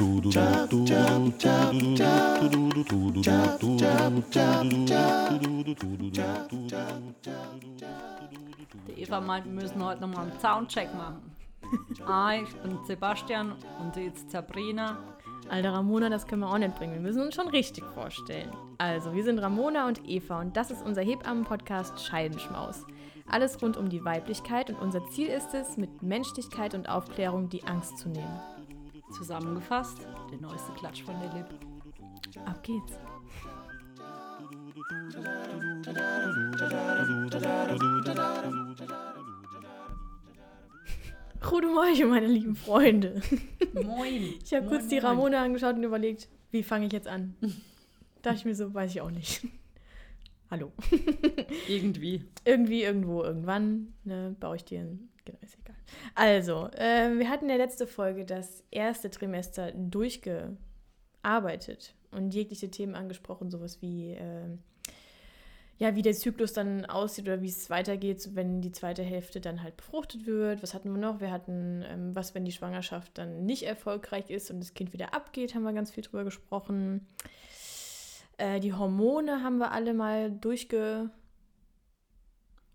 Die Eva meint, wir müssen heute nochmal einen Soundcheck machen. Ah, ich bin Sebastian und sie ist Sabrina. Alter Ramona, das können wir auch nicht bringen. Wir müssen uns schon richtig vorstellen. Also, wir sind Ramona und Eva und das ist unser Hebammen-Podcast Scheidenschmaus. Alles rund um die Weiblichkeit und unser Ziel ist es, mit Menschlichkeit und Aufklärung die Angst zu nehmen. Zusammengefasst, der neueste Klatsch von der Lip. Ab geht's. Gute Morgen, meine lieben Freunde. Moin. Ich habe kurz die moin. Ramona angeschaut und überlegt, wie fange ich jetzt an? Dachte ich mir so, weiß ich auch nicht. Hallo. Irgendwie. Irgendwie, irgendwo, irgendwann, ne, baue ich dir ein. Genau, ist egal. Also, ähm, wir hatten in der letzten Folge das erste Trimester durchgearbeitet und jegliche Themen angesprochen, sowas wie, ähm, ja, wie der Zyklus dann aussieht oder wie es weitergeht, wenn die zweite Hälfte dann halt befruchtet wird. Was hatten wir noch? Wir hatten, ähm, was, wenn die Schwangerschaft dann nicht erfolgreich ist und das Kind wieder abgeht, haben wir ganz viel drüber gesprochen. Äh, die Hormone haben wir alle mal durchge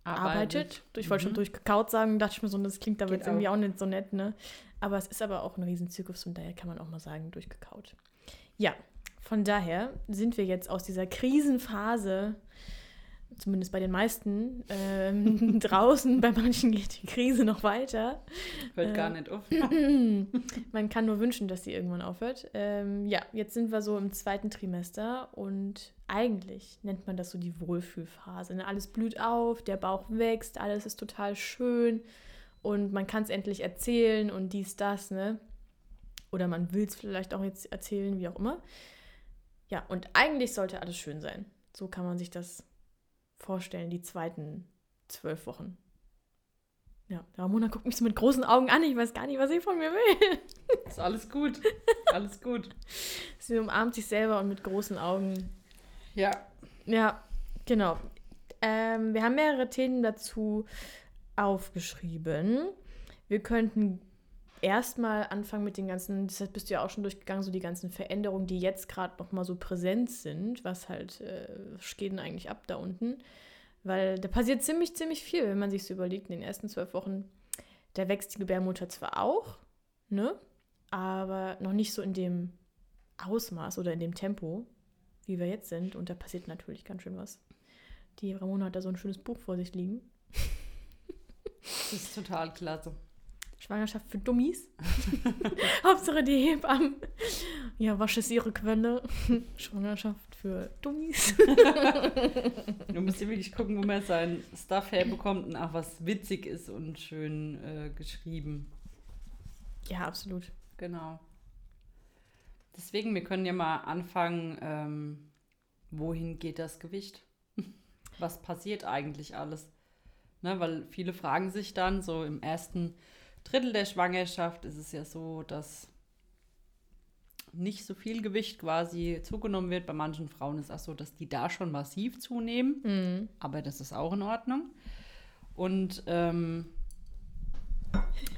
arbeitet. Ich wollte schon Mhm. durchgekaut sagen, dachte ich mir so, das klingt aber Geht jetzt irgendwie auch. auch nicht so nett, ne? Aber es ist aber auch ein Riesenzyklus und daher kann man auch mal sagen, durchgekaut. Ja, von daher sind wir jetzt aus dieser Krisenphase, zumindest bei den meisten, ähm, draußen, bei manchen geht die Krise noch weiter. Hört Äh. gar nicht auf. Man kann nur wünschen, dass sie irgendwann aufhört. Ähm, ja, jetzt sind wir so im zweiten Trimester und eigentlich nennt man das so die Wohlfühlphase. Ne? Alles blüht auf, der Bauch wächst, alles ist total schön und man kann es endlich erzählen und dies, das, ne? Oder man will es vielleicht auch jetzt erzählen, wie auch immer. Ja, und eigentlich sollte alles schön sein. So kann man sich das vorstellen, die zweiten zwölf Wochen. Ja, Ramona guckt mich so mit großen Augen an. Ich weiß gar nicht, was sie von mir will. Ist alles gut. Alles gut. Sie umarmt sich selber und mit großen Augen. Ja. Ja, genau. Ähm, wir haben mehrere Themen dazu aufgeschrieben. Wir könnten erstmal anfangen mit den ganzen, das bist du ja auch schon durchgegangen, so die ganzen Veränderungen, die jetzt gerade noch mal so präsent sind. Was halt, äh, was geht denn eigentlich ab da unten? Weil da passiert ziemlich, ziemlich viel, wenn man sich so überlegt, in den ersten zwölf Wochen, da wächst die Gebärmutter zwar auch, ne? Aber noch nicht so in dem Ausmaß oder in dem Tempo, wie wir jetzt sind. Und da passiert natürlich ganz schön was. Die Ramona hat da so ein schönes Buch vor sich liegen. Das ist total klasse. Schwangerschaft für Dummies. Hauptsache die Hebammen. Ja, was ist ihre Quelle? Schwangerschaft für Dummies. Du musst ja wirklich gucken, wo man seinen Stuff herbekommt und auch was witzig ist und schön äh, geschrieben. Ja, absolut. Genau. Deswegen, wir können ja mal anfangen, ähm, wohin geht das Gewicht? Was passiert eigentlich alles? Ne, weil viele fragen sich dann, so im ersten Drittel der Schwangerschaft ist es ja so, dass nicht so viel Gewicht quasi zugenommen wird. Bei manchen Frauen ist es auch so, dass die da schon massiv zunehmen, Mhm. aber das ist auch in Ordnung. Und ähm,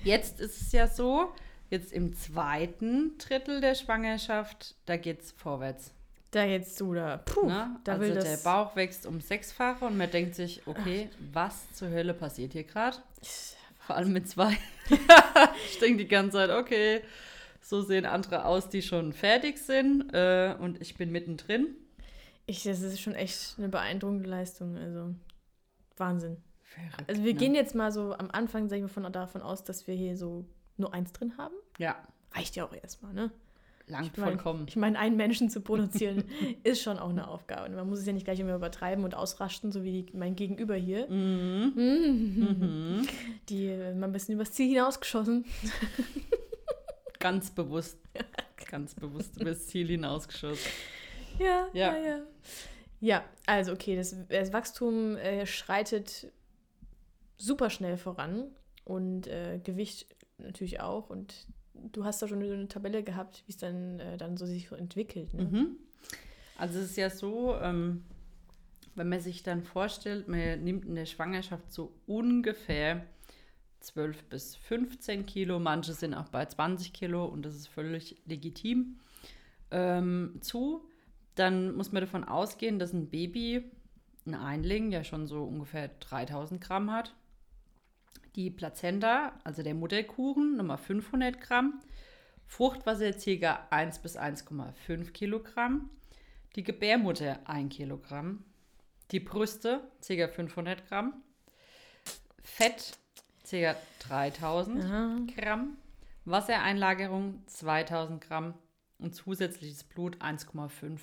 jetzt ist es ja so, jetzt im zweiten Drittel der Schwangerschaft, da geht es vorwärts. Da jetzt du da. Puh, Ne? da also will der. Bauch wächst um sechsfache und man denkt sich, okay, was zur Hölle passiert hier gerade? Vor allem mit zwei. ich denke die ganze Zeit, okay, so sehen andere aus, die schon fertig sind äh, und ich bin mittendrin. Ich, das ist schon echt eine beeindruckende Leistung. Also Wahnsinn. Verrückt, Also wir ne? gehen jetzt mal so am Anfang, sag ich mal, von, davon aus, dass wir hier so nur eins drin haben. Ja, Reicht ja auch erstmal, ne? Lang Ich mein- vollkommen. Ich meine, einen Menschen zu produzieren ist schon auch eine Aufgabe. Und man muss es ja nicht gleich immer übertreiben und ausrasten, so wie die, mein Gegenüber hier. Mhm. Mhm. Die äh, mal ein bisschen übers Ziel hinausgeschossen. Ganz bewusst. Ganz bewusst übers Ziel hinausgeschossen. Ja, Ja. ja, ja. Ja, also okay, das, das Wachstum äh, schreitet super schnell voran und äh, Gewicht natürlich auch. Und du hast da schon so eine Tabelle gehabt, wie es dann, äh, dann so sich so entwickelt. Ne? Mhm. Also es ist ja so, ähm, wenn man sich dann vorstellt, man nimmt in der Schwangerschaft so ungefähr 12 bis 15 Kilo, manche sind auch bei 20 Kilo und das ist völlig legitim, ähm, zu. Dann muss man davon ausgehen, dass ein Baby, ein Einling, ja schon so ungefähr 3000 Gramm hat. Die Plazenta, also der Mutterkuchen, nochmal 500 Gramm. Fruchtwasser ca. 1 bis 1,5 Kilogramm. Die Gebärmutter 1 Kilogramm. Die Brüste ca. 500 Gramm. Fett ca. 3000 Aha. Gramm. Wassereinlagerung 2000 Gramm. Und zusätzliches Blut 1,5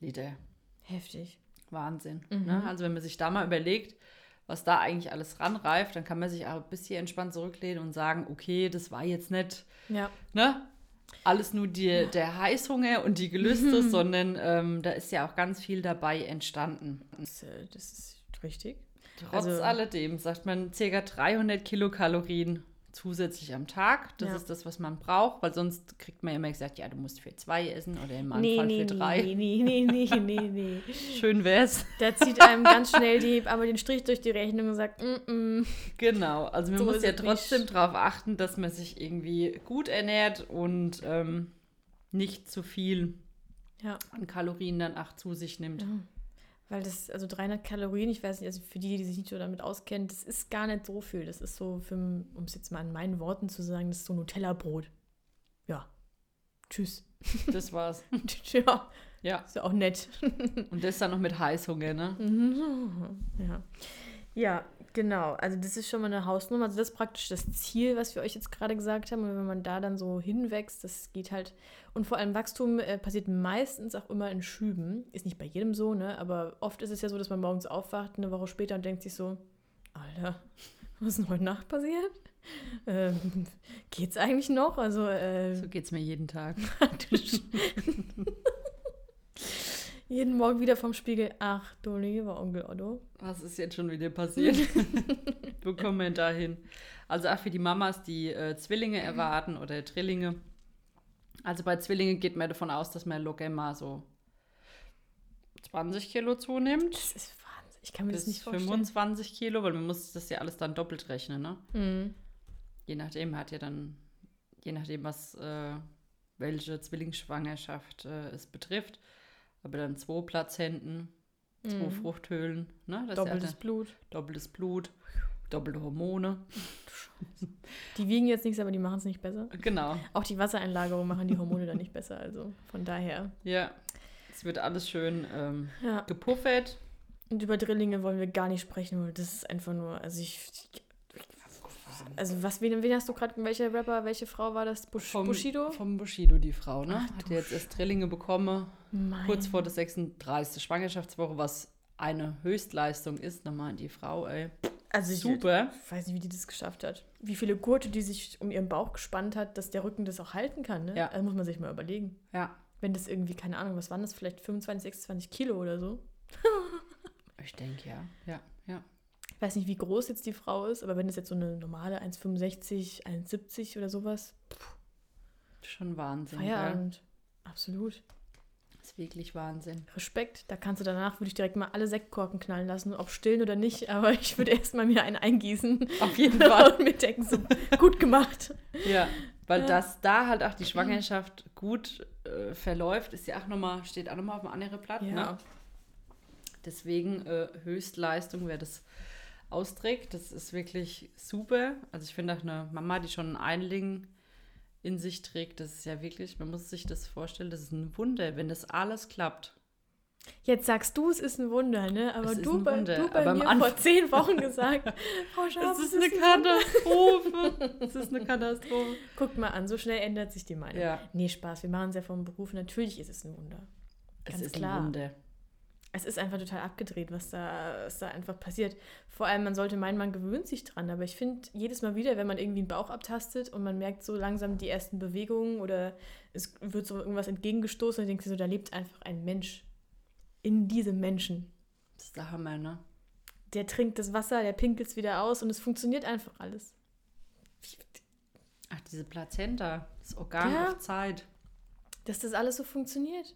Liter. Heftig. Wahnsinn. Mhm. Ne? Also wenn man sich da mal überlegt, was da eigentlich alles ranreift, dann kann man sich auch ein bisschen entspannt zurücklehnen und sagen, okay, das war jetzt nicht Ja. ne, alles nur die, der Heißhunger und die Gelüste, sondern ähm, da ist ja auch ganz viel dabei entstanden. Das, äh, das ist richtig. Trotz Also- alledem sagt man ca. 300 Kilokalorien zusätzlich am Tag. Das Ja. ist das, was man braucht, weil sonst kriegt man immer gesagt, ja, du musst für zwei essen oder im Nee, Fall nee, für drei. nee, nee, nee, nee, nee, nee. Schön wär's. Da zieht einem ganz schnell die Hebamme den Strich durch die Rechnung und sagt, mm -mm. Genau, also man So muss ja trotzdem nicht. darauf achten, dass man sich irgendwie gut ernährt und ähm, nicht zu viel Ja. an Kalorien dann auch zu sich nimmt. Ja. Weil das, also 300 Kalorien, ich weiß nicht, also für die, die sich nicht so damit auskennen, das ist gar nicht so viel. Das ist so, für, um es jetzt mal in meinen Worten zu sagen, das ist so Nutella-Brot. Ja. Tschüss. Das war's. ja, Ja. ist ja auch nett. Und das dann noch mit Heißhunger, ne? Mhm. Ja. Ja, genau. Also das ist schon mal eine Hausnummer. Also das ist praktisch das Ziel, was wir euch jetzt gerade gesagt haben. Und wenn man da dann so hinwächst, das geht halt. Und vor allem Wachstum äh, passiert meistens auch immer in Schüben. Ist nicht bei jedem so, ne? Aber oft ist es ja so, dass man morgens aufwacht, eine Woche später und denkt sich so, Alter, was ist denn heute Nacht passiert? Ähm, geht's eigentlich noch? Also, äh, So geht's mir jeden Tag. jeden Morgen wieder vom Spiegel. Ach, du lieber Onkel Otto. Was ist jetzt schon wieder passiert? Wo kommen wir dahin? Also auch für die Mamas, die äh, Zwillinge erwarten oder Drillinge. Also bei Zwillingen geht man davon aus, dass man locker mal so 20 Kilo zunimmt. Das ist Wahnsinn. Ich kann mir das nicht vorstellen. 25 Kilo, weil man muss das ja alles dann doppelt rechnen, ne? Mhm. Je nachdem hat ja dann, je nachdem, was äh, welche Zwillingsschwangerschaft äh, es betrifft. Aber dann zwei Plazenten, zwei Mhm. Fruchthöhlen, ne? Das Doppeltes ja Blut. doppeltes Blut, doppelte Hormone. Die wiegen jetzt nichts, aber die machen es nicht besser. Genau. Auch die Wassereinlagerung machen die Hormone dann nicht besser. Also von daher. Ja. Es wird alles schön ähm, Ja. gepuffert. Und über Drillinge wollen wir gar nicht sprechen, weil das ist einfach nur. Also ich. Also was, wen, wen hast du gerade, welcher Rapper, welche Frau war das? Bush, Vom- Bushido? Vom Bushido, die Frau, ne? Ach, Hat jetzt erst Drillinge bekommen, Mein. kurz vor der 36. Schwangerschaftswoche, was eine Höchstleistung ist. Nochmal die Frau, ey. also ich Super. weiß nicht, wie die das geschafft hat. Wie viele Gurte die sich um ihren Bauch gespannt hat, dass der Rücken das auch halten kann. Ne? Ja. Also muss man sich mal überlegen. Ja. Wenn das irgendwie, keine Ahnung, was waren das, vielleicht 25, 26 Kilo oder so. Ich denke, ja. Ja, ja. Ich weiß nicht, wie groß jetzt die Frau ist, aber wenn das jetzt so eine normale 1,65, 1,70 oder sowas, Schon Wahnsinn. Feierabend. Absolut. ist wirklich Wahnsinn. Respekt. Da kannst du danach, würde ich direkt mal alle Sektkorken knallen lassen, ob stillen oder nicht, aber ich würde erst mal mir einen eingießen Auf jeden Fall. und mir denken, so, gut gemacht. Ja, weil Ja. dass da halt auch die Schwangerschaft gut äh, verläuft, ist ja auch noch mal, steht auch nochmal auf einem anderen Blatt. Ne? Deswegen äh, Höchstleistung, wer das austrägt, das ist wirklich super. Also ich finde auch eine Mama, die schon einen Einling in sich trägt, das ist ja wirklich, man muss sich das vorstellen, das ist ein Wunder, wenn das alles klappt. Jetzt sagst du, es ist ein Wunder, ne? Aber Es ist du bei, Wunder, du bei aber mir vor zehn Wochen gesagt, Frau Scharf, Das ist es eine. Katastrophe. Das ist eine Katastrophe. Guckt mal an, so schnell ändert sich die Meinung. Ja, Nee, Spaß, wir machen es ja vom Beruf. Natürlich ist es ein Wunder. es Ganz ist klar. ein Wunder. Es ist einfach total abgedreht, was da, was da einfach passiert. Vor allem, man sollte meinen, man gewöhnt sich dran. Aber ich finde, jedes Mal wieder, wenn man irgendwie einen Bauch abtastet und man merkt so langsam die ersten Bewegungen oder es wird so irgendwas entgegengestoßen und denkst du so, da lebt einfach ein Mensch in diesem Menschen. Das ist der Hammer, ne? Der trinkt das Wasser, der pinkelt es wieder aus und es funktioniert einfach alles. Ach, diese Plazenta, das Organ Ja. auf Zeit. Dass das alles so funktioniert.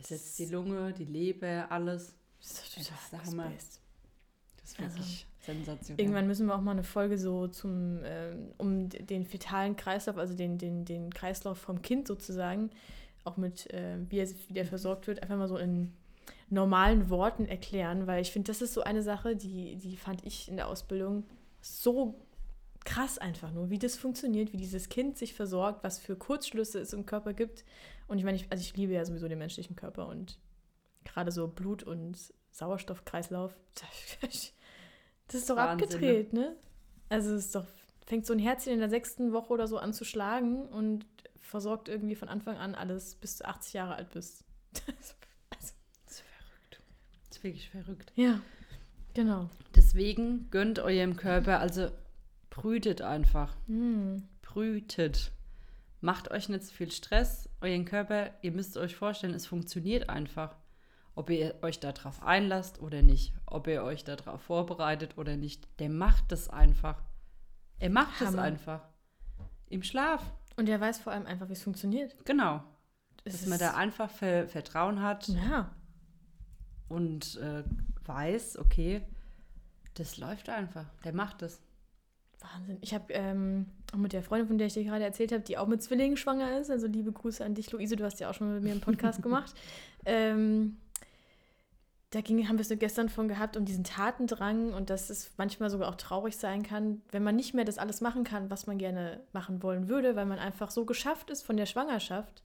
Es setzt die Lunge, die Leber, alles. Das ist total das ist Hammer. Das ist Also, wirklich sensationell. Irgendwann müssen wir auch mal eine Folge so zum, ähm, um den fetalen Kreislauf, also den, den, den Kreislauf vom Kind sozusagen, auch mit, äh, wie er wie der versorgt wird, einfach mal so in normalen Worten erklären, weil ich finde, das ist so eine Sache, die, die fand ich in der Ausbildung so krass einfach nur, wie das funktioniert, wie dieses Kind sich versorgt, was für Kurzschlüsse es im Körper gibt. Und ich meine, ich, also ich liebe ja sowieso den menschlichen Körper und gerade so Blut- und Sauerstoffkreislauf, das ist doch Wahnsinn, abgedreht, ne? Also es ist doch, fängt so ein Herzchen in der sechsten Woche oder so an zu schlagen und versorgt irgendwie von Anfang an alles, bis du 80 Jahre alt bist. Das ist verrückt. Das ist wirklich verrückt. ja, genau. Deswegen gönnt eurem Körper, also brütet einfach. Hm. Brütet. Macht euch nicht zu viel Stress. Euren Körper, ihr müsst euch vorstellen, es funktioniert einfach. Ob ihr euch darauf einlasst oder nicht. Ob ihr euch darauf vorbereitet oder nicht. Der macht das einfach. Er macht es Hammer. einfach. Im Schlaf. Und er weiß vor allem einfach, wie es funktioniert. Genau. Es Dass man da einfach Ver Vertrauen hat Ja, und äh, weiß, okay, das läuft einfach. Der macht es. Wahnsinn. Ich habe ähm, auch mit der Freundin, von der ich dir gerade erzählt habe, die auch mit Zwillingen schwanger ist, also liebe Grüße an dich, Luise, du hast ja auch schon mal mit mir einen Podcast gemacht. Ähm, da ging, haben wir es nur gestern von gehabt, um diesen Tatendrang und dass es manchmal sogar auch traurig sein kann, wenn man nicht mehr das alles machen kann, was man gerne machen wollen würde, weil man einfach so geschafft ist von der Schwangerschaft.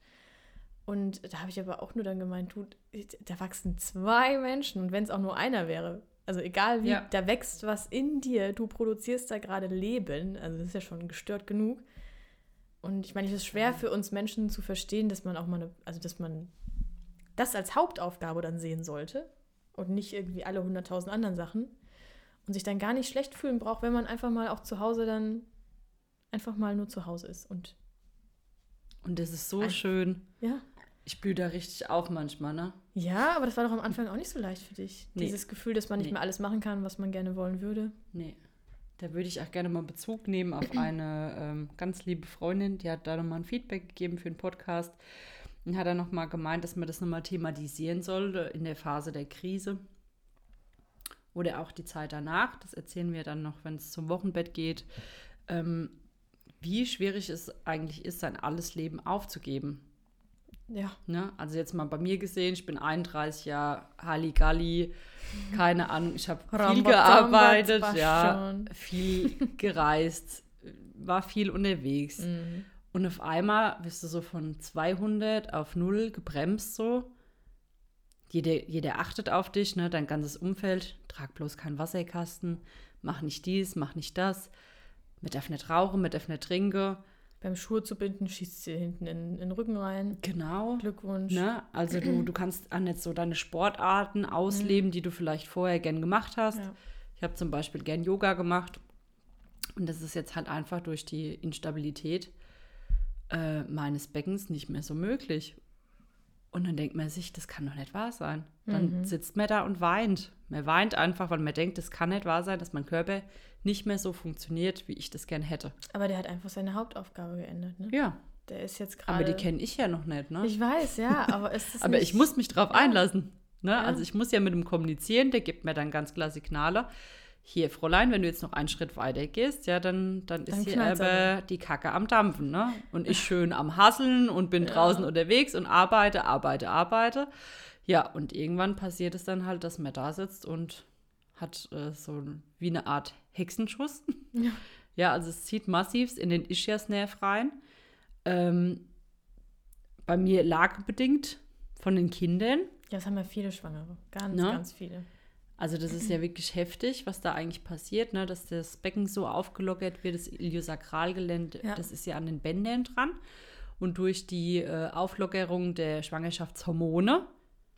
Und da habe ich aber auch nur dann gemeint, du, da wachsen zwei Menschen und wenn es auch nur einer wäre, also egal wie, Ja. da wächst was in dir, du produzierst da gerade Leben, also das ist ja schon gestört genug. Und ich meine, es ist schwer für uns Menschen zu verstehen, dass man auch mal eine, also dass man das als Hauptaufgabe dann sehen sollte und nicht irgendwie alle hunderttausend anderen Sachen und sich dann gar nicht schlecht fühlen braucht, wenn man einfach mal auch zu Hause dann einfach mal nur zu Hause ist und Und das ist so schön. ja. Ich blühe da richtig auf manchmal, ne? Ja, aber das war doch am Anfang auch nicht so leicht für dich. Nee. Dieses Gefühl, dass man nicht Nee. mehr alles machen kann, was man gerne wollen würde. Nee. Da würde ich auch gerne mal Bezug nehmen auf eine ähm, ganz liebe Freundin, die hat da nochmal ein Feedback gegeben für den Podcast und hat dann nochmal gemeint, dass man das nochmal thematisieren sollte in der Phase der Krise oder auch die Zeit danach. Das erzählen wir dann noch, wenn es zum Wochenbett geht. Ähm, wie schwierig es eigentlich ist, sein alles Leben aufzugeben. Ja. Ne? Also jetzt mal bei mir gesehen, ich bin 31 Jahre Halligalli, keine Ahnung, ich habe viel gearbeitet, ja, schon. viel gereist, war viel unterwegs. Mhm. Und auf einmal bist du so von 200 auf 0 gebremst so. Jeder, jeder achtet auf dich, ne? dein ganzes Umfeld. Trag bloß keinen Wasserkasten, mach nicht dies, mach nicht das. Man darf nicht rauchen, man darf nicht trinken. Beim Schuhe zu binden, schießt sie hinten in, in den Rücken rein. Genau. Glückwunsch. Ne? Also du, du kannst auch nicht so deine Sportarten ausleben, die du vielleicht vorher gern gemacht hast. Ja. Ich habe zum Beispiel gern Yoga gemacht. Und das ist jetzt halt einfach durch die Instabilität äh, meines Beckens nicht mehr so möglich. Und dann denkt man sich, das kann doch nicht wahr sein. Dann sitzt man da und weint. Man weint einfach, weil man denkt, das kann nicht wahr sein, dass mein Körper nicht mehr so funktioniert, wie ich das gern hätte. Aber der hat einfach seine Hauptaufgabe geändert. Ne? Ja, Der ist jetzt gerade. aber die kenne ich ja noch nicht, ne? Ich weiß, ja, aber ist das Aber ich muss mich drauf Ja. einlassen. Ne? Ja. Also ich muss ja mit dem kommunizieren, der gibt mir dann ganz klar Signale. Hier, Fräulein, wenn du jetzt noch einen Schritt weiter gehst, ja, dann, dann, Dann ist hier knallt's aber die Kacke am Dampfen, ne? Und ich schön am Hasseln und bin Ja. draußen unterwegs und arbeite, arbeite, arbeite. Ja, und irgendwann passiert es dann halt, dass man da sitzt und hat äh, so wie eine Art Hexenschuss. Ja. Ja, also es zieht massivst in den Ischiasnerv rein. Ähm, bei mir lagebedingt von den Kindern. Ja, das haben ja viele Schwangere. Ganz, Ne? ganz viele. Also das ist ja wirklich heftig, was da eigentlich passiert, ne? dass das Becken so aufgelockert wird, das Iliosakralgelände, Ja. das ist ja an den Bändern dran. Und durch die äh, Auflockerung der Schwangerschaftshormone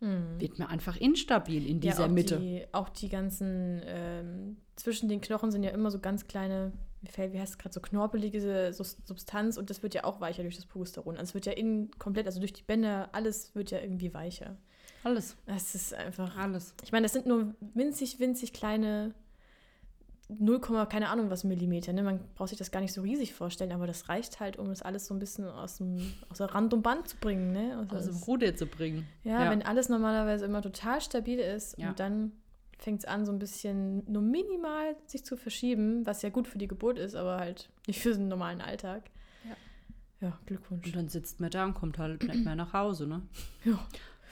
wird man einfach instabil in dieser Mhm. ja, auch Mitte. Die, auch die ganzen, ähm, zwischen den Knochen sind ja immer so ganz kleine, wie, heißt es gerade, so knorpelige Substanz und das wird ja auch weicher durch das Progesteron. Also es wird ja innen komplett, also durch die Bänder, alles wird ja irgendwie weicher. Alles, Es ist einfach. alles. Ich meine, das sind nur winzig, winzig kleine 0, keine Ahnung was Millimeter. Ne? Man braucht sich das gar nicht so riesig vorstellen, aber das reicht halt, um das alles so ein bisschen aus, dem, aus der Rand und Band zu bringen. Ne? Also Aus dem Ruder zu bringen. ja, wenn alles normalerweise immer total stabil ist Ja. und dann fängt es an, so ein bisschen nur minimal sich zu verschieben, was ja gut für die Geburt ist, aber halt nicht für den normalen Alltag. Ja, ja Glückwunsch. Und dann sitzt man da und kommt halt nicht mehr nach Hause, ne? Ja.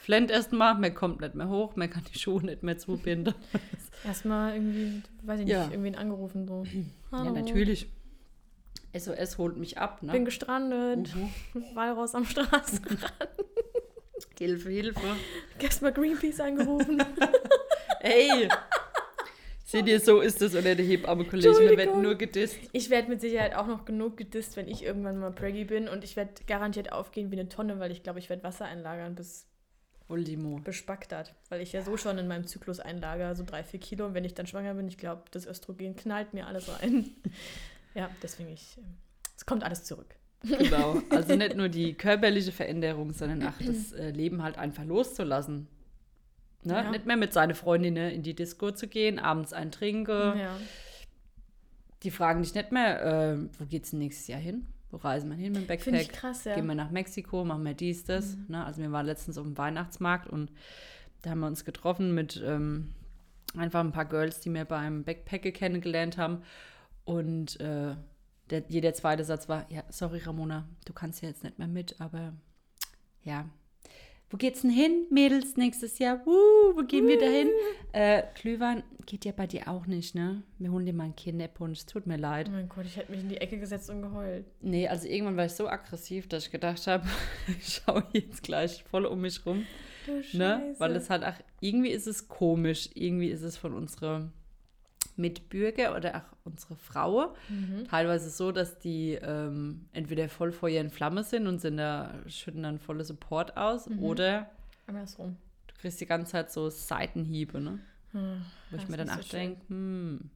Flennt erstmal, man kommt nicht mehr hoch, man kann die Schuhe nicht mehr zubinden. Erstmal irgendwie, weiß ich nicht, Ja. irgendwen angerufen. So. ja, Hallo, natürlich. SOS holt mich ab, ne? Bin gestrandet, Mhm. Walraus am Straßen. Hilfe, Hilfe. Gestern mal Greenpeace angerufen. Ey! Seht ihr, so ist es unter der Hebamme-Kollege. Wir werden nur gedisst. Ich werde mit Sicherheit auch noch genug gedisst, wenn ich irgendwann mal preggy bin. Und ich werde garantiert aufgehen wie eine Tonne, weil ich glaube, ich werde Wasser einlagern, bis Ultimo. bespackt hat. Weil ich ja so schon in meinem Zyklus einlager, so drei, vier Kilo. Und wenn ich dann schwanger bin, ich glaube, das Östrogen knallt mir alles rein. ja, deswegen ich. ähm, Es kommt alles zurück. Genau. Also nicht nur die körperliche Veränderung, sondern auch das äh, Leben halt einfach loszulassen. Ne? Ja. Nicht mehr mit seinen Freundinnen in die Disco zu gehen, abends ein Trinken. Ja. Die fragen dich nicht mehr, äh, wo geht's nächstes Jahr hin? Wo reisen wir hin mit dem Finde ich Backpack? krass, ja. Gehen wir nach Mexiko, machen wir dies, das. Ne? Also wir waren letztens auf dem Weihnachtsmarkt und da haben wir uns getroffen mit ähm, einfach ein paar Girls, die wir beim Backpacker kennengelernt haben. Und äh, der, jeder zweite Satz war, ja, sorry Ramona, du kannst ja jetzt nicht mehr mit, aber ja. Wo geht's denn hin, Mädels, nächstes Jahr? Uh, wo gehen wir da hin? Äh, Glühwein geht ja bei dir auch nicht, ne? Wir holen dir mal einen Kinderpunsch, tut mir leid. Oh mein Gott, ich hätte mich in die Ecke gesetzt und geheult. Nee, also irgendwann war ich so aggressiv, dass ich gedacht habe, ich schaue jetzt gleich voll um mich rum. Du Ne? Weil es halt auch, irgendwie ist es komisch, irgendwie ist es von unserer Mitbürger oder auch unsere Frau Mhm. teilweise so, dass die ähm, entweder voll Feuer in Flamme sind und sind da, schütten dann volle Support aus Mhm. oder Andersrum. du kriegst die ganze Zeit so Seitenhiebe, ne? Hm, Wo ich mir dann auch so hm.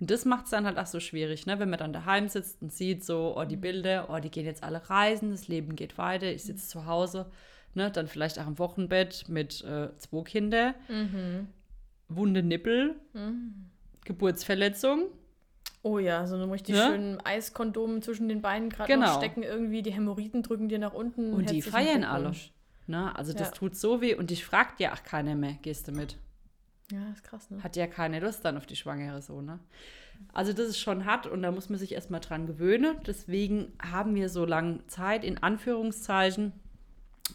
Und das macht es dann halt auch so schwierig, ne? Wenn man dann daheim sitzt und sieht so, oh, die Mhm. Bilder, oh, die gehen jetzt alle reisen, das Leben geht weiter, ich sitze zu Hause, ne? Dann vielleicht auch im Wochenbett mit äh, zwei Kindern, Mhm. wunde Nippel, Mhm. Geburtsverletzung. Oh ja, so einem richtig Ja? schönen Eiskondom zwischen den Beinen gerade Genau. noch stecken irgendwie. Die Hämorrhoiden drücken dir nach unten. Und die feiern alle. Ne? Also das Ja. tut so weh und dich fragt ja auch keiner mehr, gehst du mit? Ja, ist krass, ne? Hat ja keine Lust dann auf die Schwangere so, ne? Also das ist schon hart und da muss man sich erstmal dran gewöhnen. Deswegen haben wir so lange Zeit, in Anführungszeichen,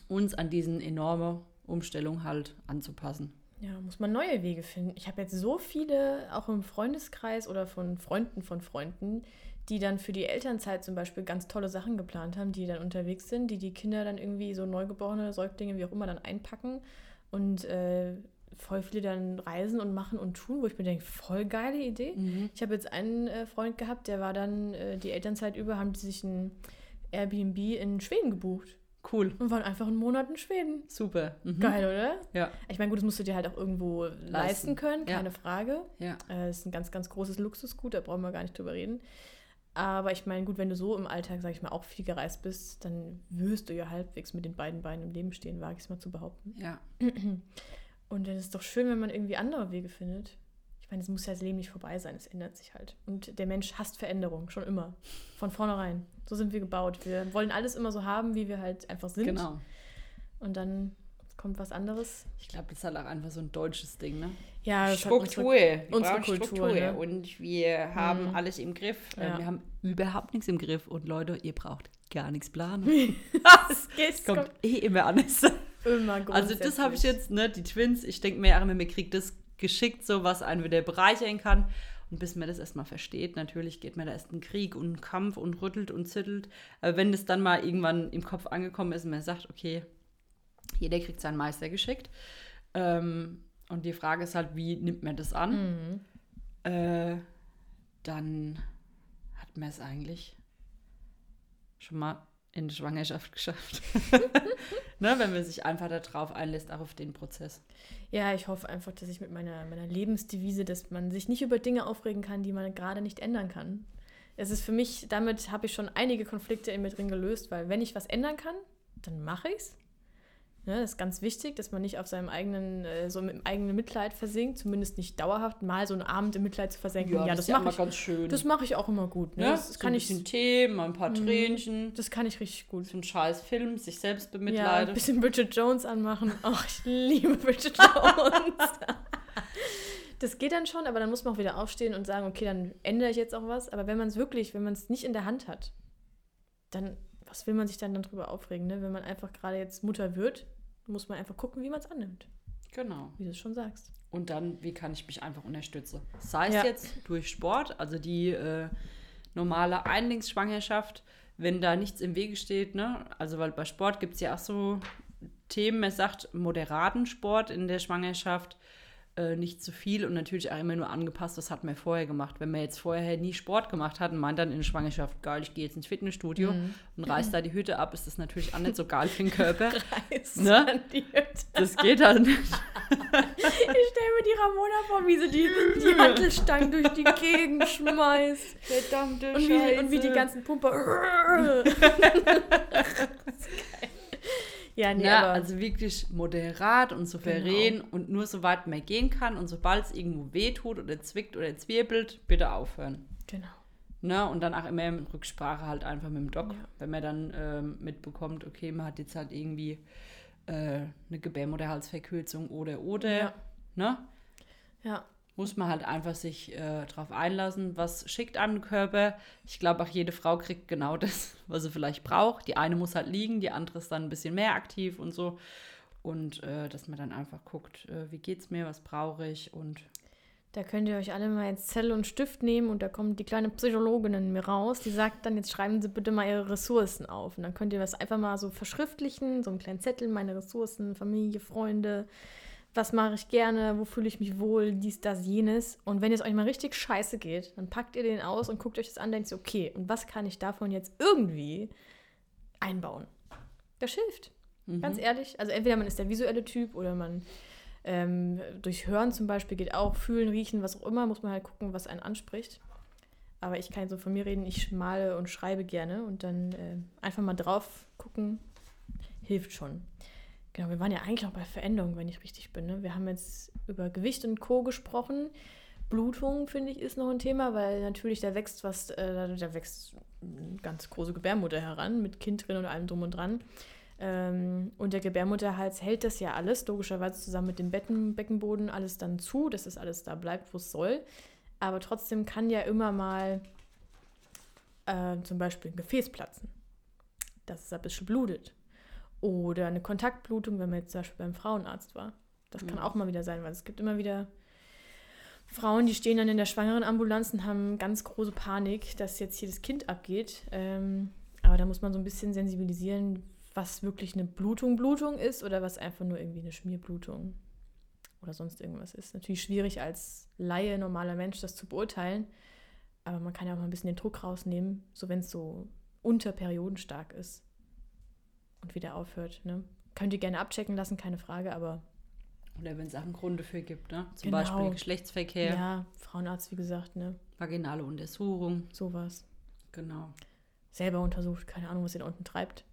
uns an diesen enorme Umstellung halt anzupassen. Ja, muss man neue Wege finden. Ich habe jetzt so viele, auch im Freundeskreis oder von Freunden von Freunden, die dann für die Elternzeit zum Beispiel ganz tolle Sachen geplant haben, die dann unterwegs sind, die die Kinder dann irgendwie so neugeborene Säuglinge, wie auch immer, dann einpacken und äh, voll viele dann reisen und machen und tun, wo ich mir denke, voll geile Idee. Ich habe jetzt einen äh, Freund gehabt, der war dann äh, die Elternzeit über, haben die sich ein Airbnb in Schweden gebucht Cool, und waren einfach einen Monat in Schweden. super. Mhm. Geil, oder? Ja, Ich meine, gut, das musst du dir halt auch irgendwo leisten, können, Ja. keine Frage. ja. Äh, ist ein ganz, ganz großes Luxusgut, da brauchen wir gar nicht drüber reden. Aber ich meine, gut, wenn du so im Alltag, sag ich mal, auch viel gereist bist, dann wirst du ja halbwegs mit den beiden Beinen im Leben stehen, wage ich es mal zu behaupten. ja. Und dann ist es doch schön, wenn man irgendwie andere Wege findet. Ich meine, es muss ja das Leben nicht vorbei sein, es ändert sich halt. Und der Mensch hasst Veränderung, schon immer. Von vornherein. So sind wir gebaut. Wir wollen alles immer so haben, wie wir halt einfach sind. Genau. Und dann kommt was anderes. Ich glaube, das ist halt auch einfach so ein deutsches Ding, ne? Ja, Struktur. unsere- unsere Kultur, Struktur. ne? Und wir haben Mhm. alles im Griff. Ja. Wir haben überhaupt nichts im Griff. Und Leute, ihr braucht gar nichts planen. Das Es kommt eh immer anders. immer Also das habe ich jetzt, ne, die Twins, ich denke mir auch immer, mir kriegt das geschickt, so was einen wieder bereichern kann. Und bis man das erstmal versteht, natürlich geht man da erst in Krieg und einen Kampf und rüttelt und zittelt. Aber wenn das dann mal irgendwann im Kopf angekommen ist und man sagt, okay, jeder kriegt seinen Meister geschickt. Ähm, und die Frage ist halt, wie nimmt man das an? Mhm. Äh, dann hat man es eigentlich schon mal in Schwangerschaft geschafft. ne, wenn man sich einfach darauf einlässt, auch auf den Prozess. Ja, ich hoffe einfach, dass ich mit meiner, meiner Lebensdevise, dass man sich nicht über Dinge aufregen kann, die man gerade nicht ändern kann. Es ist für mich, damit habe ich schon einige Konflikte in mir drin gelöst, weil wenn ich was ändern kann, dann mache ich es. Ne, das ist ganz wichtig, dass man nicht auf seinem eigenen, äh, so im eigenen Mitleid versinkt, zumindest nicht dauerhaft mal so einen Abend im Mitleid zu versenken. Ja, das, ja mache mal ich. ganz schön. Das mache ich auch immer gut. Ne? ne? Das, so kann ein ich, bisschen Tee, mal ein paar Mhm. Tränchen, das kann ich richtig gut. so ein scheiß Film, sich selbst Ja, ein bemitleiden. bisschen Bridget Jones anmachen. Ach, ich liebe Bridget Jones. Das geht dann schon, aber dann muss man auch wieder aufstehen und sagen, okay, dann ändere ich jetzt auch was. Aber wenn man es wirklich, wenn man es nicht in der Hand hat, dann, was will man sich dann darüber aufregen? Ne? Wenn man einfach gerade jetzt Mutter wird, muss man einfach gucken, wie man es annimmt. Genau. Wie du es schon sagst. Und dann, wie kann ich mich einfach unterstützen? Sei es Ja. jetzt durch Sport, also die äh, normale Einlingsschwangerschaft, wenn da nichts im Wege steht, ne? Also weil bei Sport gibt es ja auch so Themen, man sagt moderaten Sport in der Schwangerschaft, äh, nicht zu viel und natürlich auch immer nur angepasst, was hat man vorher gemacht. Wenn man jetzt vorher nie Sport gemacht hat und meint dann in der Schwangerschaft, geil, ich gehe jetzt ins Fitnessstudio und reiß da die Hütte ab, ist das natürlich auch nicht so geil für den Körper. Reißt Ne? die Hütte. Das geht halt nicht. Ich stelle mir die Ramona vor, wie sie die, die Hantelstangen durch die Gegend schmeißt. Verdammte Und wie, und wie die ganzen Pumper. Ja, nee, aber also wirklich moderat und souverän und nur so weit man gehen kann und sobald es irgendwo wehtut oder zwickt oder zwirbelt, bitte aufhören. genau. Ne? Und dann auch immer in Rücksprache halt einfach mit dem Doc, Ja. wenn man dann ähm, mitbekommt, okay, man hat jetzt halt irgendwie äh, eine Gebärmutterhalsverkürzung oder oder, Ja. ne? Ja, Muss man halt einfach sich äh, drauf einlassen, was schickt einem Körper. Ich glaube, auch jede Frau kriegt genau das, was sie vielleicht braucht. Die eine muss halt liegen, die andere ist dann ein bisschen mehr aktiv und so. Und äh, dass man dann einfach guckt, äh, wie geht's mir, was brauche ich und da könnt ihr euch alle mal jetzt Zettel und Stift nehmen und da kommt die kleine Psychologin in mir raus, die sagt dann, jetzt schreiben Sie bitte mal Ihre Ressourcen auf. Und dann könnt ihr das einfach mal so verschriftlichen, so einen kleinen Zettel, meine Ressourcen, Familie, Freunde, was mache ich gerne, wo fühle ich mich wohl, dies, das, jenes. Und wenn es euch mal richtig scheiße geht, dann packt ihr den aus und guckt euch das an, denkt ihr, okay, und was kann ich davon jetzt irgendwie einbauen? Das hilft. Ganz ehrlich. Also entweder man ist der visuelle Typ oder man ähm, durch Hören zum Beispiel geht auch, fühlen, riechen, was auch immer, muss man halt gucken, was einen anspricht. Aber ich kann so von mir reden, ich male und schreibe gerne und dann äh, einfach mal drauf gucken, hilft schon. Genau, wir waren ja eigentlich auch bei Veränderungen, wenn ich richtig bin. Ne? Wir haben jetzt über Gewicht und Co. gesprochen. Blutung, finde ich, ist noch ein Thema, weil natürlich da wächst was, äh, da wächst eine ganz große Gebärmutter heran, mit Kind drin und allem drum und dran. Ähm, und der Gebärmutterhals hält das ja alles, logischerweise zusammen mit dem Becken, Beckenboden, alles dann zu, dass das alles da bleibt, wo es soll. Aber trotzdem kann ja immer mal äh, zum Beispiel ein Gefäß platzen, dass es ein bisschen blutet. Oder eine Kontaktblutung, wenn man jetzt zum Beispiel beim Frauenarzt war. Das kann Ja. auch mal wieder sein, weil es gibt immer wieder Frauen, die stehen dann in der Schwangerenambulanz und haben ganz große Panik, dass jetzt hier das Kind abgeht. Ähm, aber da muss man so ein bisschen sensibilisieren, was wirklich eine Blutung Blutung ist oder was einfach nur irgendwie eine Schmierblutung oder sonst irgendwas ist. Natürlich schwierig als Laie, normaler Mensch das zu beurteilen, aber man kann ja auch mal ein bisschen den Druck rausnehmen, so wenn es so unter Perioden stark ist und wieder aufhört. Ne? Könnt ihr gerne abchecken lassen, keine Frage, aber oder wenn es auch einen Grund dafür gibt, ne? Zum Genau. Beispiel Geschlechtsverkehr, ja, Frauenarzt, wie gesagt, ne, vaginale Untersuchung, sowas. genau. Selber untersucht, keine Ahnung, was ihr da unten treibt.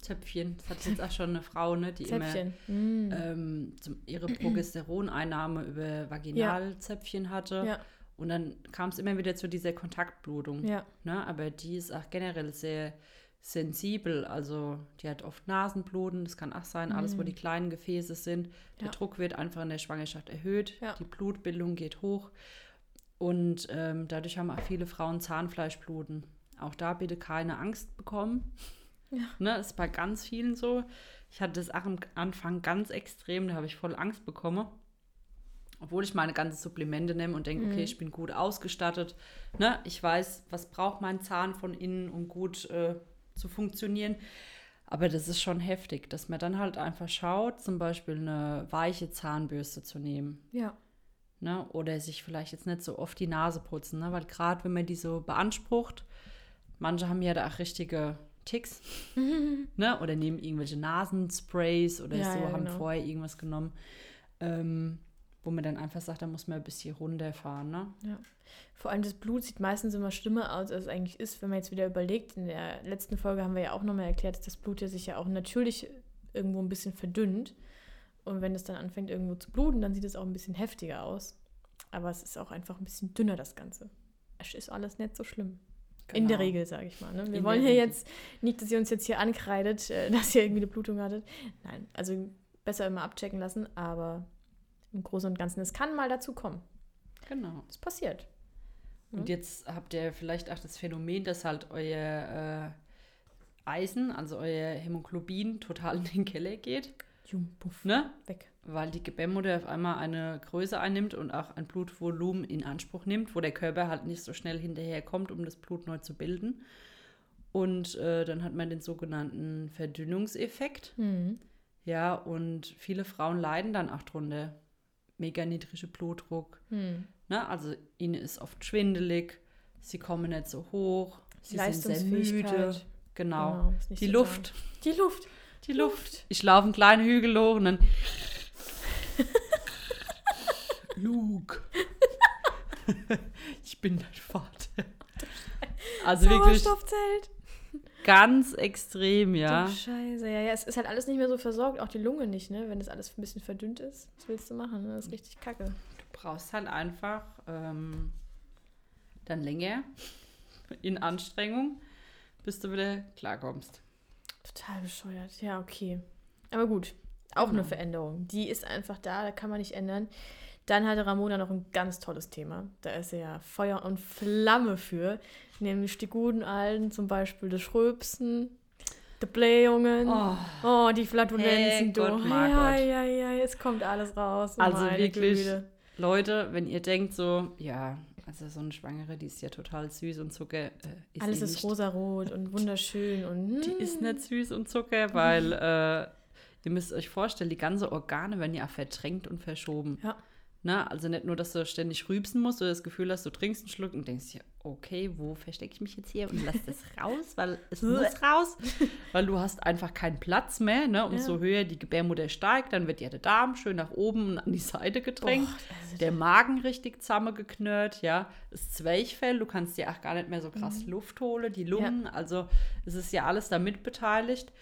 Zöpfchen, das hat jetzt auch schon eine Frau, ne, die Zäpfchen. immer Mm. ähm, zum, ihre Progesteroneinnahme über Vaginalzäpfchen hatte. Ja, Und dann kam es immer wieder zu dieser Kontaktblutung. ja, Ne? Aber die ist auch generell sehr sensibel. Also die hat oft Nasenbluten, das kann auch sein, alles wo die kleinen Gefäße sind. Der Ja. Druck wird einfach in der Schwangerschaft erhöht, Ja. die Blutbildung geht hoch. Und ähm, dadurch haben auch viele Frauen Zahnfleischbluten. Auch da bitte keine Angst bekommen. Ja. Ne, ist bei ganz vielen so. Ich hatte das auch am Anfang ganz extrem, da habe ich voll Angst bekommen. Obwohl ich meine ganzen Supplemente nehme und denke, okay, ich bin gut ausgestattet. Ne? Ich weiß, was braucht mein Zahn von innen, um gut äh, zu funktionieren. Aber das ist schon heftig, dass man dann halt einfach schaut, zum Beispiel eine weiche Zahnbürste zu nehmen. ja. Ne? Oder sich vielleicht jetzt nicht so oft die Nase putzen. Ne? Weil gerade wenn man die so beansprucht, manche haben ja da auch richtige Ticks. ne? Oder nehmen irgendwelche Nasensprays oder Ja, so, ja, haben genau. vorher irgendwas genommen. Ähm, wo man dann einfach sagt, da muss man ein bisschen runterfahren. Ne? Ja. Vor allem das Blut sieht meistens immer schlimmer aus, als es eigentlich ist, wenn man jetzt wieder überlegt. In der letzten Folge haben wir ja auch nochmal erklärt, dass das Blut ja sich ja auch natürlich irgendwo ein bisschen verdünnt. Und wenn es dann anfängt irgendwo zu bluten, dann sieht es auch ein bisschen heftiger aus. Aber es ist auch einfach ein bisschen dünner, das Ganze. Es ist alles nicht so schlimm. In der Genau. Regel, sage ich mal. Ne? Wir In wollen hier Regel. jetzt nicht, dass ihr uns jetzt hier ankreidet, äh, dass ihr irgendwie eine Blutung hattet. Nein, also besser immer abchecken lassen, aber im Großen und Ganzen. Es kann mal dazu kommen. Genau. Das passiert. Und jetzt habt ihr vielleicht auch das Phänomen, dass halt euer äh, Eisen, also euer Hämoglobin, total in den Keller geht. Jum, puff, Ne? weg. Weil die Gebärmutter auf einmal eine Größe einnimmt und auch ein Blutvolumen in Anspruch nimmt, wo der Körper halt nicht so schnell hinterherkommt, um das Blut neu zu bilden. Und äh, dann hat man den sogenannten Verdünnungseffekt. Mhm. Ja, und viele Frauen leiden dann auch drunter. Mega niedriger blutdruck. Mhm. Ne? Also ihnen ist oft schwindelig, sie kommen nicht so hoch, sie sind sehr müde. Genau. Genau, Die so Luft, Die Luft. die Luft. Ich laufe einen kleinen Hügel hoch und dann. Luke. ich bin dein Vater. Also wirklich Sauerstoffzelt. Ganz extrem, ja. Du Scheiße. Ja, ja, es ist halt alles nicht mehr so versorgt, auch die Lunge nicht, ne? Wenn das alles ein bisschen verdünnt ist. Was willst du machen? Ne? Das ist richtig kacke. Du brauchst halt einfach ähm, dann länger in Anstrengung, bis du wieder klarkommst. Total bescheuert. Ja, okay. Aber gut. Auch eine Genau. Veränderung. Die ist einfach da, da kann man nicht ändern. Dann hatte Ramona noch ein ganz tolles Thema. Da ist sie ja Feuer und Flamme für. Nämlich die guten Alten, zum Beispiel das Schröpsen, die Blähungen. Oh. Oh, die Flatulenzen, du. Herrgott, Ja, ja, ja, jetzt kommt alles raus. Also wirklich, Güte. Leute, wenn ihr denkt so, ja, also so eine Schwangere, die ist ja total süß und Zucker. Äh, ist Alles sie ist rosarot und wunderschön und Die ist nicht süß und Zucker, weil äh, ihr müsst euch vorstellen, die ganze Organe werden ja verdrängt und verschoben. Ja. Na, also nicht nur, dass du ständig rübsen musst oder das Gefühl hast, du trinkst einen Schluck und denkst dir, okay, wo verstecke ich mich jetzt hier und lass das raus, weil es muss raus, weil du hast einfach keinen Platz mehr. Ne? Umso Ja. höher die Gebärmutter steigt, dann wird ja der Darm schön nach oben und an die Seite gedrängt. Boah, der Magen richtig zusammengeknurrt, ja. Das Zwerchfell, du kannst dir auch gar nicht mehr so krass Mhm. Luft holen, die Lungen, also es ist ja alles damit beteiligt.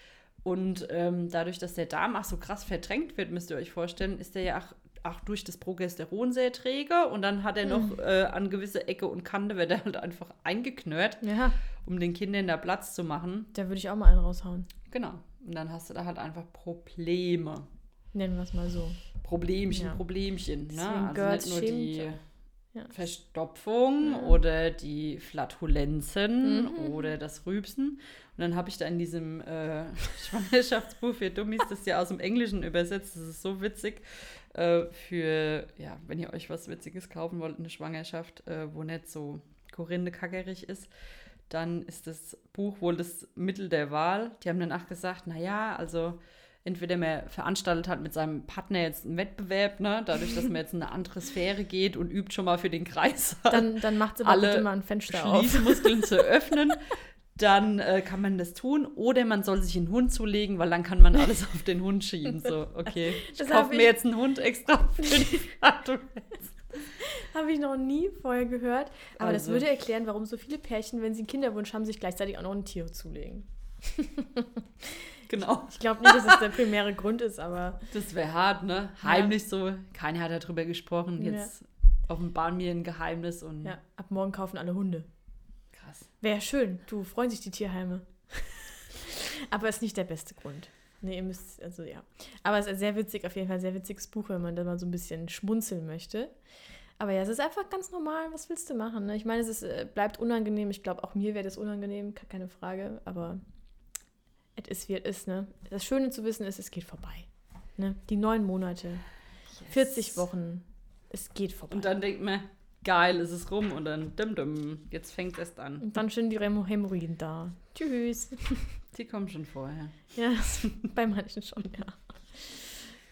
Und ähm, dadurch, dass der Darm auch so krass verdrängt wird, müsst ihr euch vorstellen, ist der ja auch, auch durch das Progesteron sehr träge und dann hat er Mhm. noch äh, an gewisse Ecke und Kante, wird er halt einfach eingeknurrt, Ja, um den Kindern da Platz zu machen. da würde ich auch mal einen raushauen. Genau. Und dann hast du da halt einfach Probleme. Nennen wir es mal so. Problemchen, Ja. Problemchen. Ne? Deswegen Also Girls nicht nur schämt die ja. Verstopfung oder die Flatulenzen Mhm. oder das Rübsen. Und dann habe ich da in diesem äh, Schwangerschaftsbuch für Dummies das ja aus dem Englischen übersetzt. Das ist so witzig. Äh, für, ja, wenn ihr euch was Witziges kaufen wollt, eine Schwangerschaft, äh, wo nicht so Korinde kackerig ist, dann ist das Buch wohl das Mittel der Wahl. Die haben dann auch gesagt, naja, also entweder man veranstaltet hat mit seinem Partner jetzt einen Wettbewerb, ne, dadurch, dass man jetzt in eine andere Sphäre geht und übt schon mal für den Kreis Dann, dann macht sie aber Alle bitte mal ein Fenster auf. Schließmuskeln zu öffnen, dann äh, kann man das tun. Oder man soll sich einen Hund zulegen, weil dann kann man alles auf den Hund schieben. So, okay, ich Das kaufe mir jetzt einen Hund extra für die. Habe ich noch nie vorher gehört. Aber das Also. würde erklären, warum so viele Pärchen, wenn sie einen Kinderwunsch haben, sich gleichzeitig auch noch ein Tier zulegen. Genau. Ich glaube nicht, dass das der primäre Grund ist, aber Das wäre hart, ne? Heimlich so. Keiner hat darüber gesprochen. Ja. Jetzt offenbaren wir ein Geheimnis und ja, ab morgen kaufen alle Hunde. Krass. Wäre schön. Du freuen sich die Tierheime. aber ist nicht der beste Grund. Nee, ihr müsst, also ja. Aber es ist sehr witzig, auf jeden Fall ein sehr witziges Buch, wenn man da mal so ein bisschen schmunzeln möchte. Aber ja, es ist einfach ganz normal. Was willst du machen? Ne? Ich meine, es ist, äh, bleibt unangenehm. Ich glaube, auch mir wäre das unangenehm, ke- keine Frage. Aber es ist, wie es ist. Ne? Das Schöne zu wissen ist, es geht vorbei. Ne? Die neun Monate, 40 Wochen, es geht vorbei. Und dann denkt man, geil, ist es rum und dann dim dim, jetzt fängt es erst an. Und dann sind die Hämo- Hämorrhoiden da. Tschüss. Die kommen schon vorher. Ja, bei manchen schon, ja.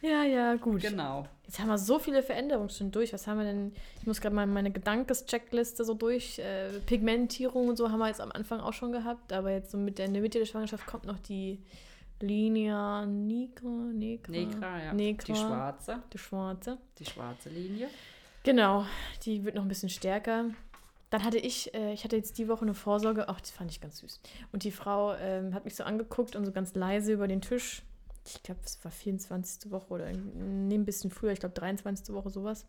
Ja, ja, gut. Genau. Jetzt haben wir so viele Veränderungen schon durch. Was haben wir denn? Ich muss gerade mal meine Gedankescheckliste so durch. Äh, Pigmentierung und so haben wir jetzt am Anfang auch schon gehabt. Aber jetzt so mit der, in der Mitte der Schwangerschaft kommt noch die Linia Nigra. Negra. Negra, ja. Negra. Die schwarze. Die schwarze. Die schwarze Linie. Genau, die wird noch ein bisschen stärker. Dann hatte ich, äh, ich hatte jetzt die Woche eine Vorsorge, ach, das fand ich ganz süß. Und die Frau ähm, hat mich so angeguckt und so ganz leise über den Tisch. Ich glaube, es war 24. Woche oder nee, ein bisschen früher, ich glaube 23. Woche sowas.